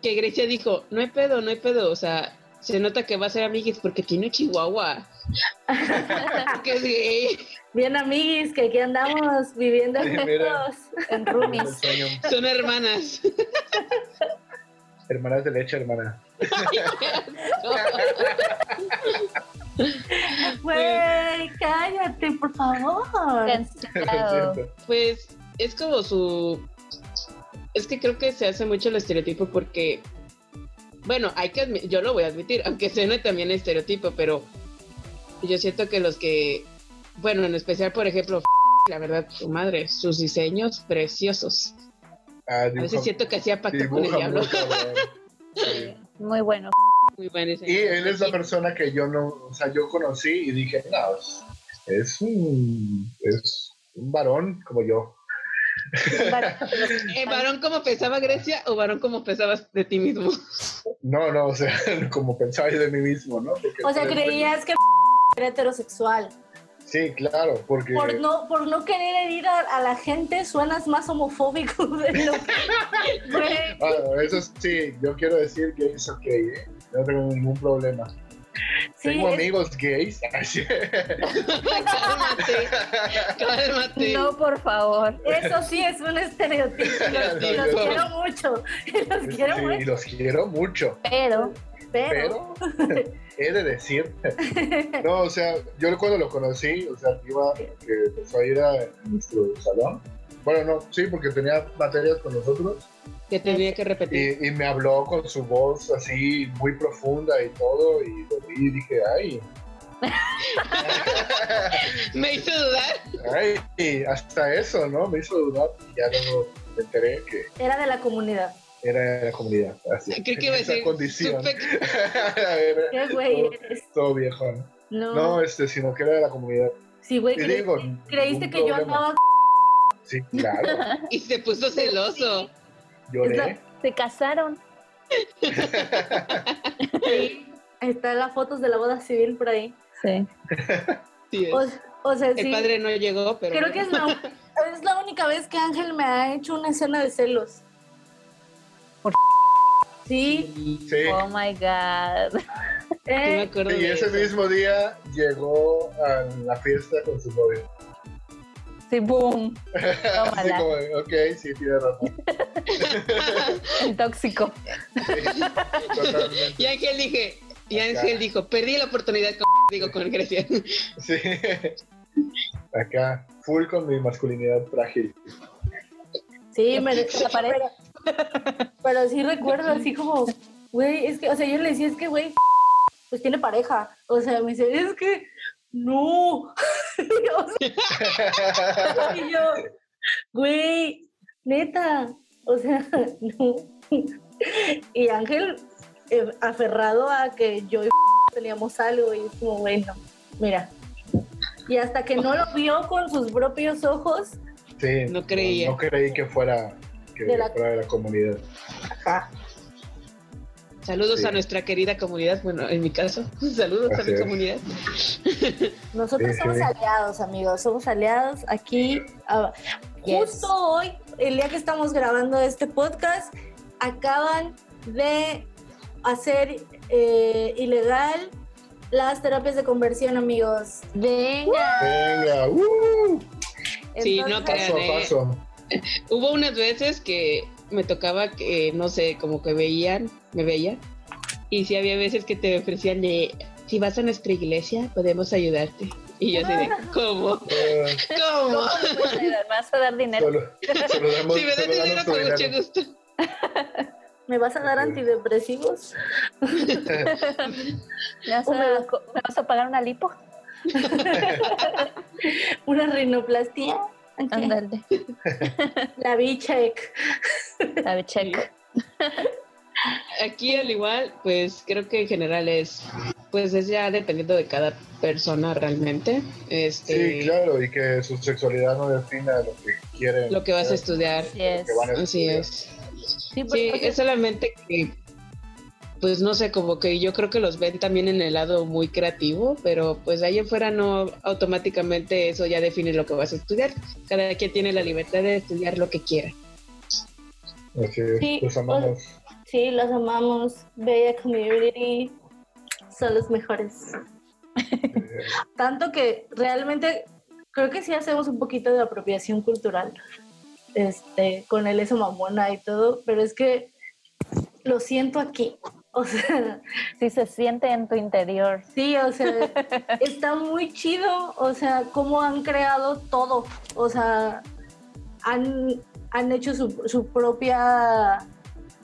que Grecia dijo, no hay pedo, no hay pedo. O sea, se nota que va a ser amiguis porque tiene chihuahua. [laughs] que. Bien, amiguis, que aquí andamos viviendo Sí, juntos. En roomies. Son hermanas. Hermanas de leche, hermana. [laughs] Güey, cállate, por favor. Pues es como su... Es que creo que se hace mucho el estereotipo porque, bueno, hay que admi- yo lo voy a admitir, [laughs] aunque suene también estereotipo, pero yo siento que los que, bueno, en especial, por ejemplo, [laughs] la verdad, su madre, sus diseños preciosos. Ah, A veces siento que hacía pacto con el dibuja diablo. muy cabrón. Sí. Muy bueno. [laughs] Muy buen Y diseño. él es la persona que yo no, o sea, yo conocí y dije, no, es un, es un varón como yo. [laughs] Eh, ¿Varón como pensaba Grecia o varón como pensabas de ti mismo? No, no, o sea, [laughs] como pensaba yo de mí mismo, ¿no? Porque- O sea, creías que era heterosexual. Sí, claro, porque Por no, por no querer herir a, a la gente, suenas más homofóbico [laughs] de lo que. Güey, Ah, eso sí, yo quiero decir que es ok, ¿eh? No tengo ningún problema. Sí, tengo es- amigos gays. [laughs] Cálmate, cálmate. No, por favor. eso sí es un estereotipo. Los, los quiero mucho. Los quiero Sí, y mucho. los quiero mucho, Pero Pero. pero he de decir, [laughs] no, o sea, yo cuando lo conocí, o sea, iba, que empezó a ir a nuestro salón. Bueno, no, sí, porque tenía materias con nosotros Que tenía que repetir. y, y me habló con su voz así muy profunda y todo, y lo vi y dije, ay, [laughs] Me hizo dudar. ay, y hasta eso, ¿no? Me hizo dudar y ya luego me enteré que Era de la comunidad. era de la comunidad. Así, Creo que iba a decir. condición. [laughs] Era ¿Qué güey todo, eres? todo viejón. No. No, este, sino que era de la comunidad. sí, güey. Y creíste- digo, creíste ningún que yo andaba. Sí, claro, [laughs] Y se puso celoso. Lloré. se casaron. Sí. Están las fotos de la boda civil por ahí. Sí. Sí, es. O, o sea, El sí. padre no llegó, pero. Creo que es la, es la única vez que Ángel me ha hecho una escena de celos. Por- Sí. Sí. Oh my God. Sí me Eh, acuerdo Y ese eso. mismo día llegó a la fiesta con su novio. Sí, boom. [laughs] Así como, ok, sí, tiene razón. [laughs] El tóxico. Sí. Y Ángel dije, y. Ángel dijo, perdí la oportunidad con [laughs] digo con Grecia. Sí. Acá, full con mi masculinidad frágil. sí, me pero, pero sí recuerdo así como, güey, es que, o sea, yo le decía, es que, güey, pues tiene pareja. O sea, me dice, es que, no. O [laughs] sea, y yo, güey, neta, o sea, [laughs] no. Y Ángel, eh, aferrado a que yo y [laughs] teníamos algo, y es como, bueno, mira. Y hasta que no lo vio con sus propios ojos, Sí, No creía. No, creí que fuera, que De la- fuera de la comunidad. ajá, Saludos Sí. a nuestra querida comunidad. Bueno, en mi caso, [laughs] saludos a mi comunidad. [laughs] nosotros Sí, somos sí. aliados, amigos, somos aliados aquí. ah, Yes. Justo hoy, el día que estamos grabando este podcast, acaban de hacer eh, ilegal las terapias de conversión, amigos. Venga. Venga, uh, Sí, no paso crean. a eh. paso. [laughs] Hubo unas veces que me tocaba que, no sé, como que veían, me veían. Y sí había veces que te ofrecían de, si vas a nuestra iglesia, podemos ayudarte. Y yo así de, ¿cómo? Eh, [laughs] ¿Cómo? ¿Me vas a dar dinero? solo, solo damos, Si me das dinero, con mucho gusto. ¿Me vas a dar antidepresivos? [laughs] ¿Me vas, a, ¿Me vas a pagar una lipo? [laughs] ¿Una rinoplastia? Ándale. [laughs] La B-check. La B-check. Aquí al igual, pues creo que en general es, pues es ya dependiendo de cada persona realmente. Este, sí, claro, y que su sexualidad no defina lo que quieren. Lo que vas a estudiar. Así es. Así es. Sí, Sí, es solamente que, pues no sé, como que yo creo que los ven también en el lado muy creativo, pero pues ahí afuera no automáticamente eso ya define lo que vas a estudiar. Cada quien tiene la libertad de estudiar lo que quiera. Así es, Sí, los amamos. Sí, los amamos. Bella Community. Son los mejores. Eh, Tanto que realmente creo que sí hacemos un poquito de apropiación cultural. Este, con el eso mamona y todo, pero es que lo siento aquí. [laughs] O sea, Sí se siente en tu interior. sí, o sea, [laughs] está muy chido, o sea, cómo han creado todo. O sea, han, han hecho su, su propia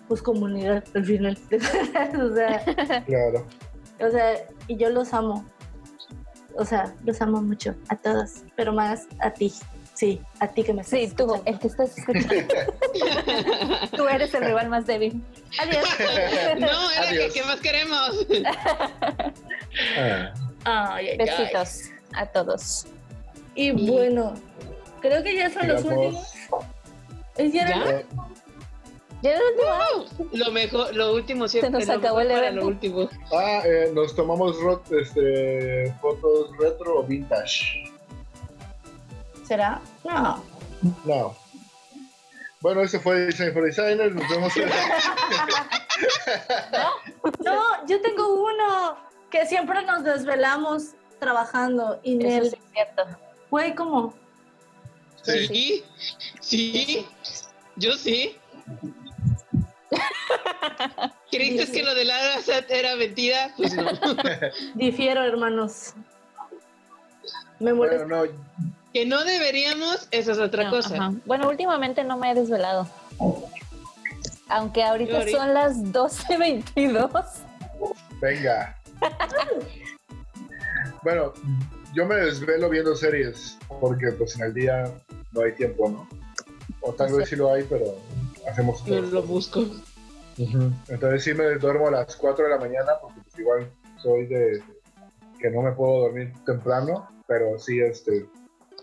pues comunidad al final. [laughs] o sea, claro. O sea, y yo los amo. O sea, los amo mucho a todos, pero más a ti. Sí, a ti que me estás Sí, tú, escuchando. el que estás escuchando. tú eres el rival más débil. Adiós. [laughs] No, era que, Adiós. ¿qué más queremos? Ah, Ay, ay, ay. Besitos a todos. Y Y- bueno, creo que ya son los últimos. ¿Es ya? ¿Ya? Ya era el último. Lo mejor, lo último siempre. nos lo acabó el evento. lo último. ah, eh, nos tomamos ro- este, fotos retro o vintage. ¿Será? No. No. Bueno, ese fue Design for Designers. Nos vemos. [laughs] No, yo tengo uno que siempre nos desvelamos trabajando. Y Eso Nel, sí es cierto. güey, ¿cómo? Sí, sí, yo sí. [laughs] ¿Creíste que lo de la Arasat era mentira? Pues no. [laughs] Difiero, hermanos. Me molesta. bueno, no, Que no deberíamos, esa es otra No, cosa. ajá. Bueno, últimamente no me he desvelado. Aunque ahorita Yo ahorita- son las 12.22. venga. bueno, yo me desvelo viendo series porque pues en el día no hay tiempo, ¿no? O tal vez sí lo hay, pero hacemos otras lo busco. Entonces sí me duermo a las 4 de la mañana porque pues, igual soy de que no me puedo dormir temprano, pero sí este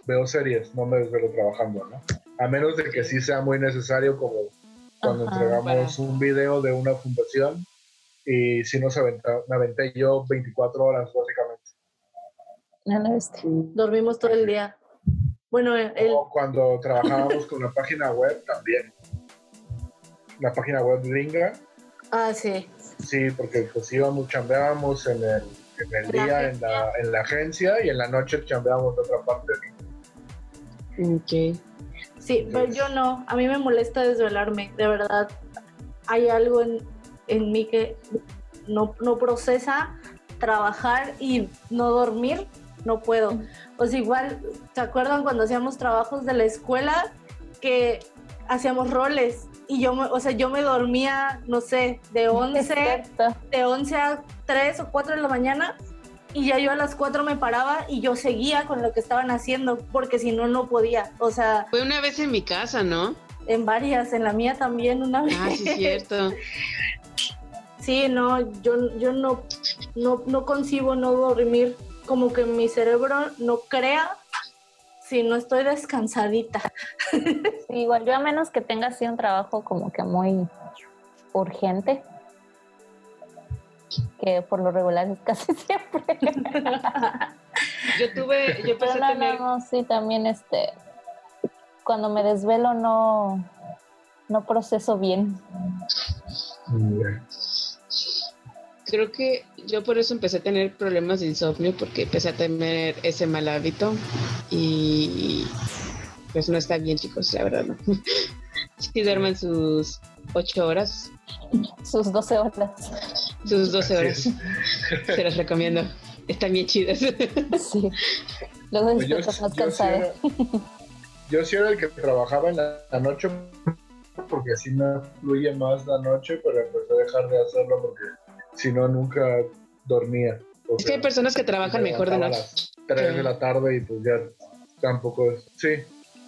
veo series, no me desvelo trabajando, ¿no? A menos de que sí sea muy necesario como cuando Ajá, entregamos un video de una fundación y sí nos aventa- me aventé yo 24 horas básicamente. No lo viste. Dormimos todo el día. Bueno, el, O cuando trabajábamos con la página web también. La página web gringa, ah, sí. Sí, porque pues íbamos, chambeábamos en el, en el En la día en la, en la agencia y en la noche chambeábamos de otra parte. Ok. Sí, pero yo no. A mí me molesta desvelarme, de verdad. Hay algo en, en mí que no, no procesa trabajar y no dormir. No puedo. O sea, igual, ¿se acuerdan cuando hacíamos trabajos de la escuela que hacíamos roles? Y yo, me, o sea, yo me dormía, no sé, de 11, [laughs] Cierto. de 11 a 3 o 4 de la mañana y ya yo a las 4 me paraba y yo seguía con lo que estaban haciendo porque si no, no podía. O sea, Fue una vez en mi casa, ¿no? en varias, en la mía también una vez. Ah, sí, es cierto. Sí, no, yo, yo no, no, no concibo no dormir, como que mi cerebro no crea si no estoy descansadita. Sí, igual yo a menos que tenga así un trabajo como que muy urgente, que por lo regular es casi [laughs] siempre. Yo tuve, yo empecé no, a tener, no, no, sí, también este, cuando me desvelo no, no proceso bien. creo que yo por eso empecé a tener problemas de insomnio, porque empecé a tener ese mal hábito y pues no está bien, chicos, la verdad, ¿no? [laughs] Sí duerman sus ocho horas, Sus 12 horas. sus 12 horas, Sí. se las recomiendo. Están bien chidas. Sí. Luego Pues yo, más yo sí cansada. era, yo sí era el que trabajaba en la, la noche porque sí me fluye más la noche, pero empecé a dejar de hacerlo porque si no nunca dormía. O Es que hay sea, personas que trabajan me mejor de noche. a las 3 de la tarde y pues ya tampoco es. Sí,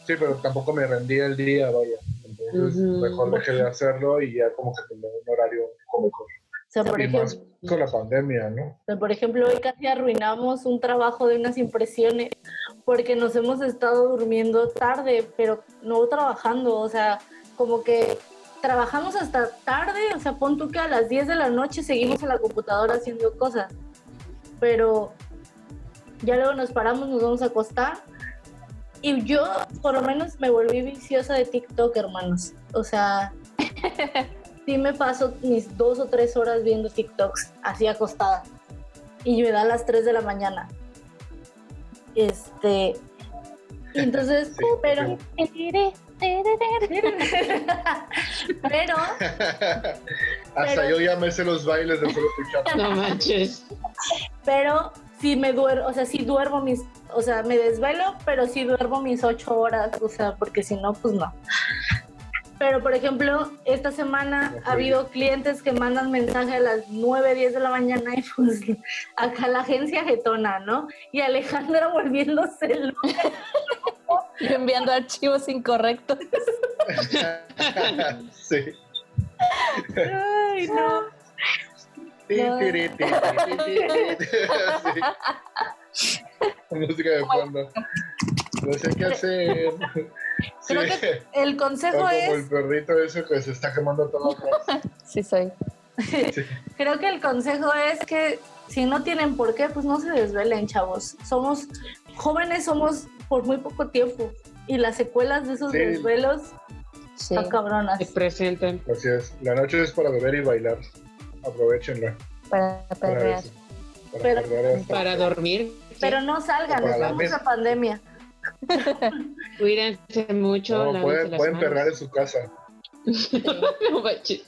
sí, pero tampoco me rendía el día, vaya. Entonces Ujú. mejor dejé de hacerlo y ya como que tenía un horario un poco mejor. O sea, por Y más ejemplo, con la pandemia, ¿no? o sea, por ejemplo, hoy casi arruinamos un trabajo de unas impresiones porque nos hemos estado durmiendo tarde, pero no trabajando. O sea, como que trabajamos hasta tarde, o sea, pon tú que a las 10 de la noche seguimos en la computadora haciendo cosas, pero ya luego nos paramos, nos vamos a acostar. Y yo, por lo menos, me volví viciosa de TikTok, hermanos. O sea, [laughs] sí me paso mis dos o tres horas viendo TikToks, así acostada. Y me da a las 3 de la mañana. Este. y [laughs] Entonces, Sí, pero. pero. Hasta Pero- yo ya me sé los bailes de solo escuchar. No manches. pero sí me duermo, o sea, sí duermo mis, o sea, me desvelo, pero sí duermo mis ocho horas, o sea, porque si no, pues no. Pero, por ejemplo, esta semana ha habido clientes que mandan mensaje a las 9, 10 de la mañana y pues acá la agencia getona, ¿no? Y Alejandra [laughs] volviéndose loca. [laughs] enviando archivos incorrectos. [laughs] sí. Ay, no. Sí. Música de fondo. No sé qué hacer. [laughs] Sí. Creo que el consejo como es... el perrito ese que se está quemando todo. atrás. [laughs] Sí, soy. Sí. Creo que el consejo es que si no tienen por qué, pues no se desvelen, chavos. Somos jóvenes, somos por muy poco tiempo. Y las secuelas de esos Sí. desvelos Sí. están cabronas. Se presentan. Así es. La noche es para beber y bailar. Aprovechenla. Para Para perrear. eso. Para Pero- perrear hasta- Para dormir. Pero no salgan, estamos en pandemia. [laughs] Cuídense mucho. No, pueden, las pueden manos. perrear en su casa. [laughs] No manches.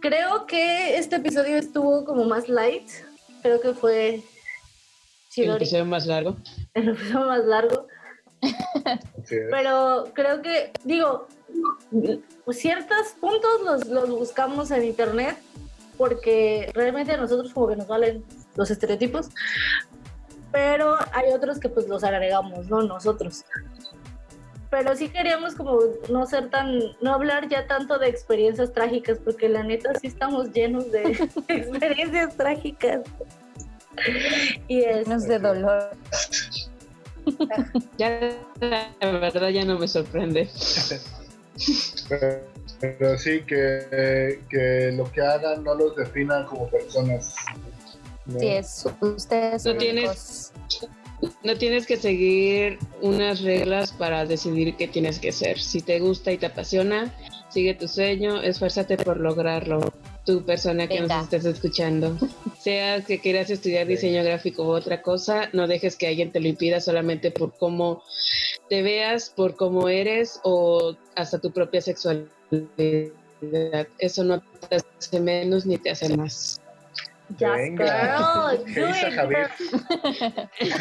Creo que este episodio estuvo como más light. Creo que fue El episodio más largo. el episodio más largo. Pero creo que, digo, ciertos puntos los, los buscamos en internet porque realmente a nosotros como que nos valen los estereotipos, pero hay otros que pues los agregamos, ¿no? Nosotros. Pero sí queríamos como no ser tan, no hablar ya tanto de experiencias trágicas, porque la neta sí estamos llenos de [laughs] experiencias trágicas. Y es, Llenos de dolor. [laughs] Ya, la verdad, ya no me sorprende. Pero, pero sí, que, que lo que hagan no los definan como personas. ¿no? Sí, es ustedes No tienes-. No tienes que seguir unas reglas para decidir qué tienes que ser. Si te gusta y te apasiona, sigue tu sueño, esfuérzate por lograrlo. Tu persona que Venga. nos estés escuchando, [laughs] sea que quieras estudiar diseño gráfico u otra cosa, no dejes que alguien te lo impida solamente por cómo te veas, por cómo eres o hasta tu propia sexualidad. Eso no te hace menos ni te hace más. Yes, Venga. girl, ¿Qué do dice it, Javier?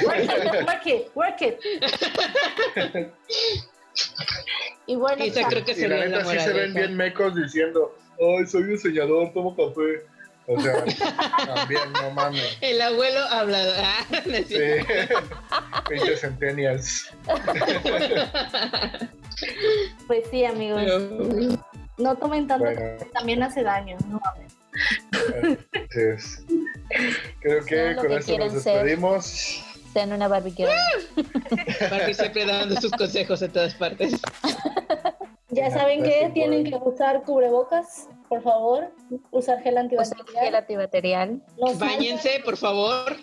Work it, work it, work it. [laughs] Y bueno, Isa creo que Y se la neta sí se ven bien mecos diciendo, ay, soy diseñador, tomo café. O sea, también, no mames. [laughs] El abuelo hablador. Ah, [laughs] Sí. Pinches centennials. pues sí, amigos. Pero- No tomen tanto, Bueno. también hace daño. No mames. Así es. Creo que con que esto nos quieren ser. despedimos. Sean una Barbie girl. Barbie siempre dando sus consejos en todas partes. Ya saben que tienen que usar cubrebocas, por favor. Usar gel antibacterial. gel antibacterial. No Báñense, por favor.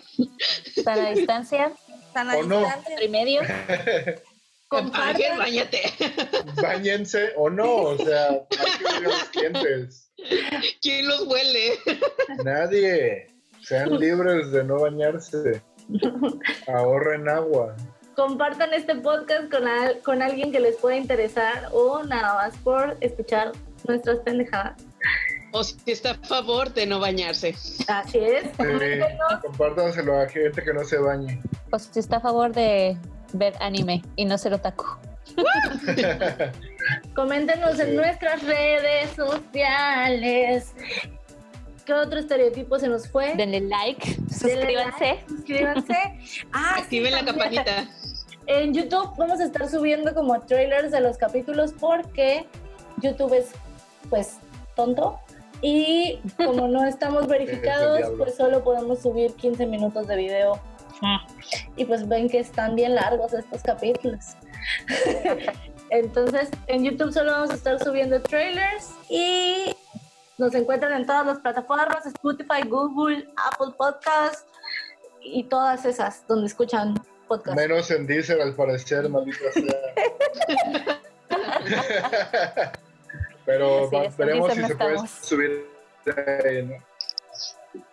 Sana [laughs] distancia. están a O no. distancia, y medio. [laughs] Compartan, bañate. [laughs] Báñense o no, o sea, hay que los clientes. ¿Quién los huele? Nadie. Sean libres de no bañarse. Ahorren agua. Compartan este podcast con, al- con alguien que les pueda interesar o nada más por escuchar nuestras pendejadas. O si está a favor de no bañarse. Así es. Coméntenos. compártanselo a gente que no se bañe. O si está a favor de ver anime y no ser otaku. [laughs] Coméntenos en nuestras redes sociales. ¿Qué otro estereotipo se nos fue? Denle like, Denle suscríbanse. like, suscríbanse. [laughs] Ah, sí, Activen la campanita. En YouTube vamos a estar subiendo como trailers de los capítulos porque YouTube es pues tonto y como no estamos [laughs] verificados pues solo podemos subir 15 minutos de video y pues ven que están bien largos estos capítulos. [laughs] Entonces en YouTube solo vamos a estar subiendo trailers y nos encuentran en todas las plataformas, Spotify, Google, Apple Podcasts y todas esas donde escuchan podcasts. Menos en Deezer, al parecer, maldita sea. [laughs] Pero Sí, es veremos si se puede subir. ahí, ¿no?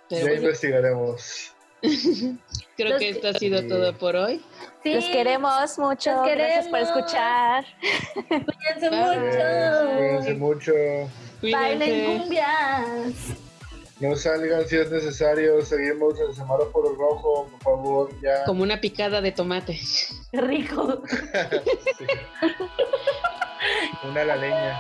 Pero ya bueno, investigaremos. [laughs] creo Los que esto ha sido todo por hoy. Sí, Los queremos mucho. Los Gracias por queremos. escuchar. Cuídense mucho. Cuídense mucho. Bailen cumbias. No salgan si es necesario. Seguimos el semáforo rojo, por favor, ya. Como una picada de tomate. Rico. [laughs] Una la leña.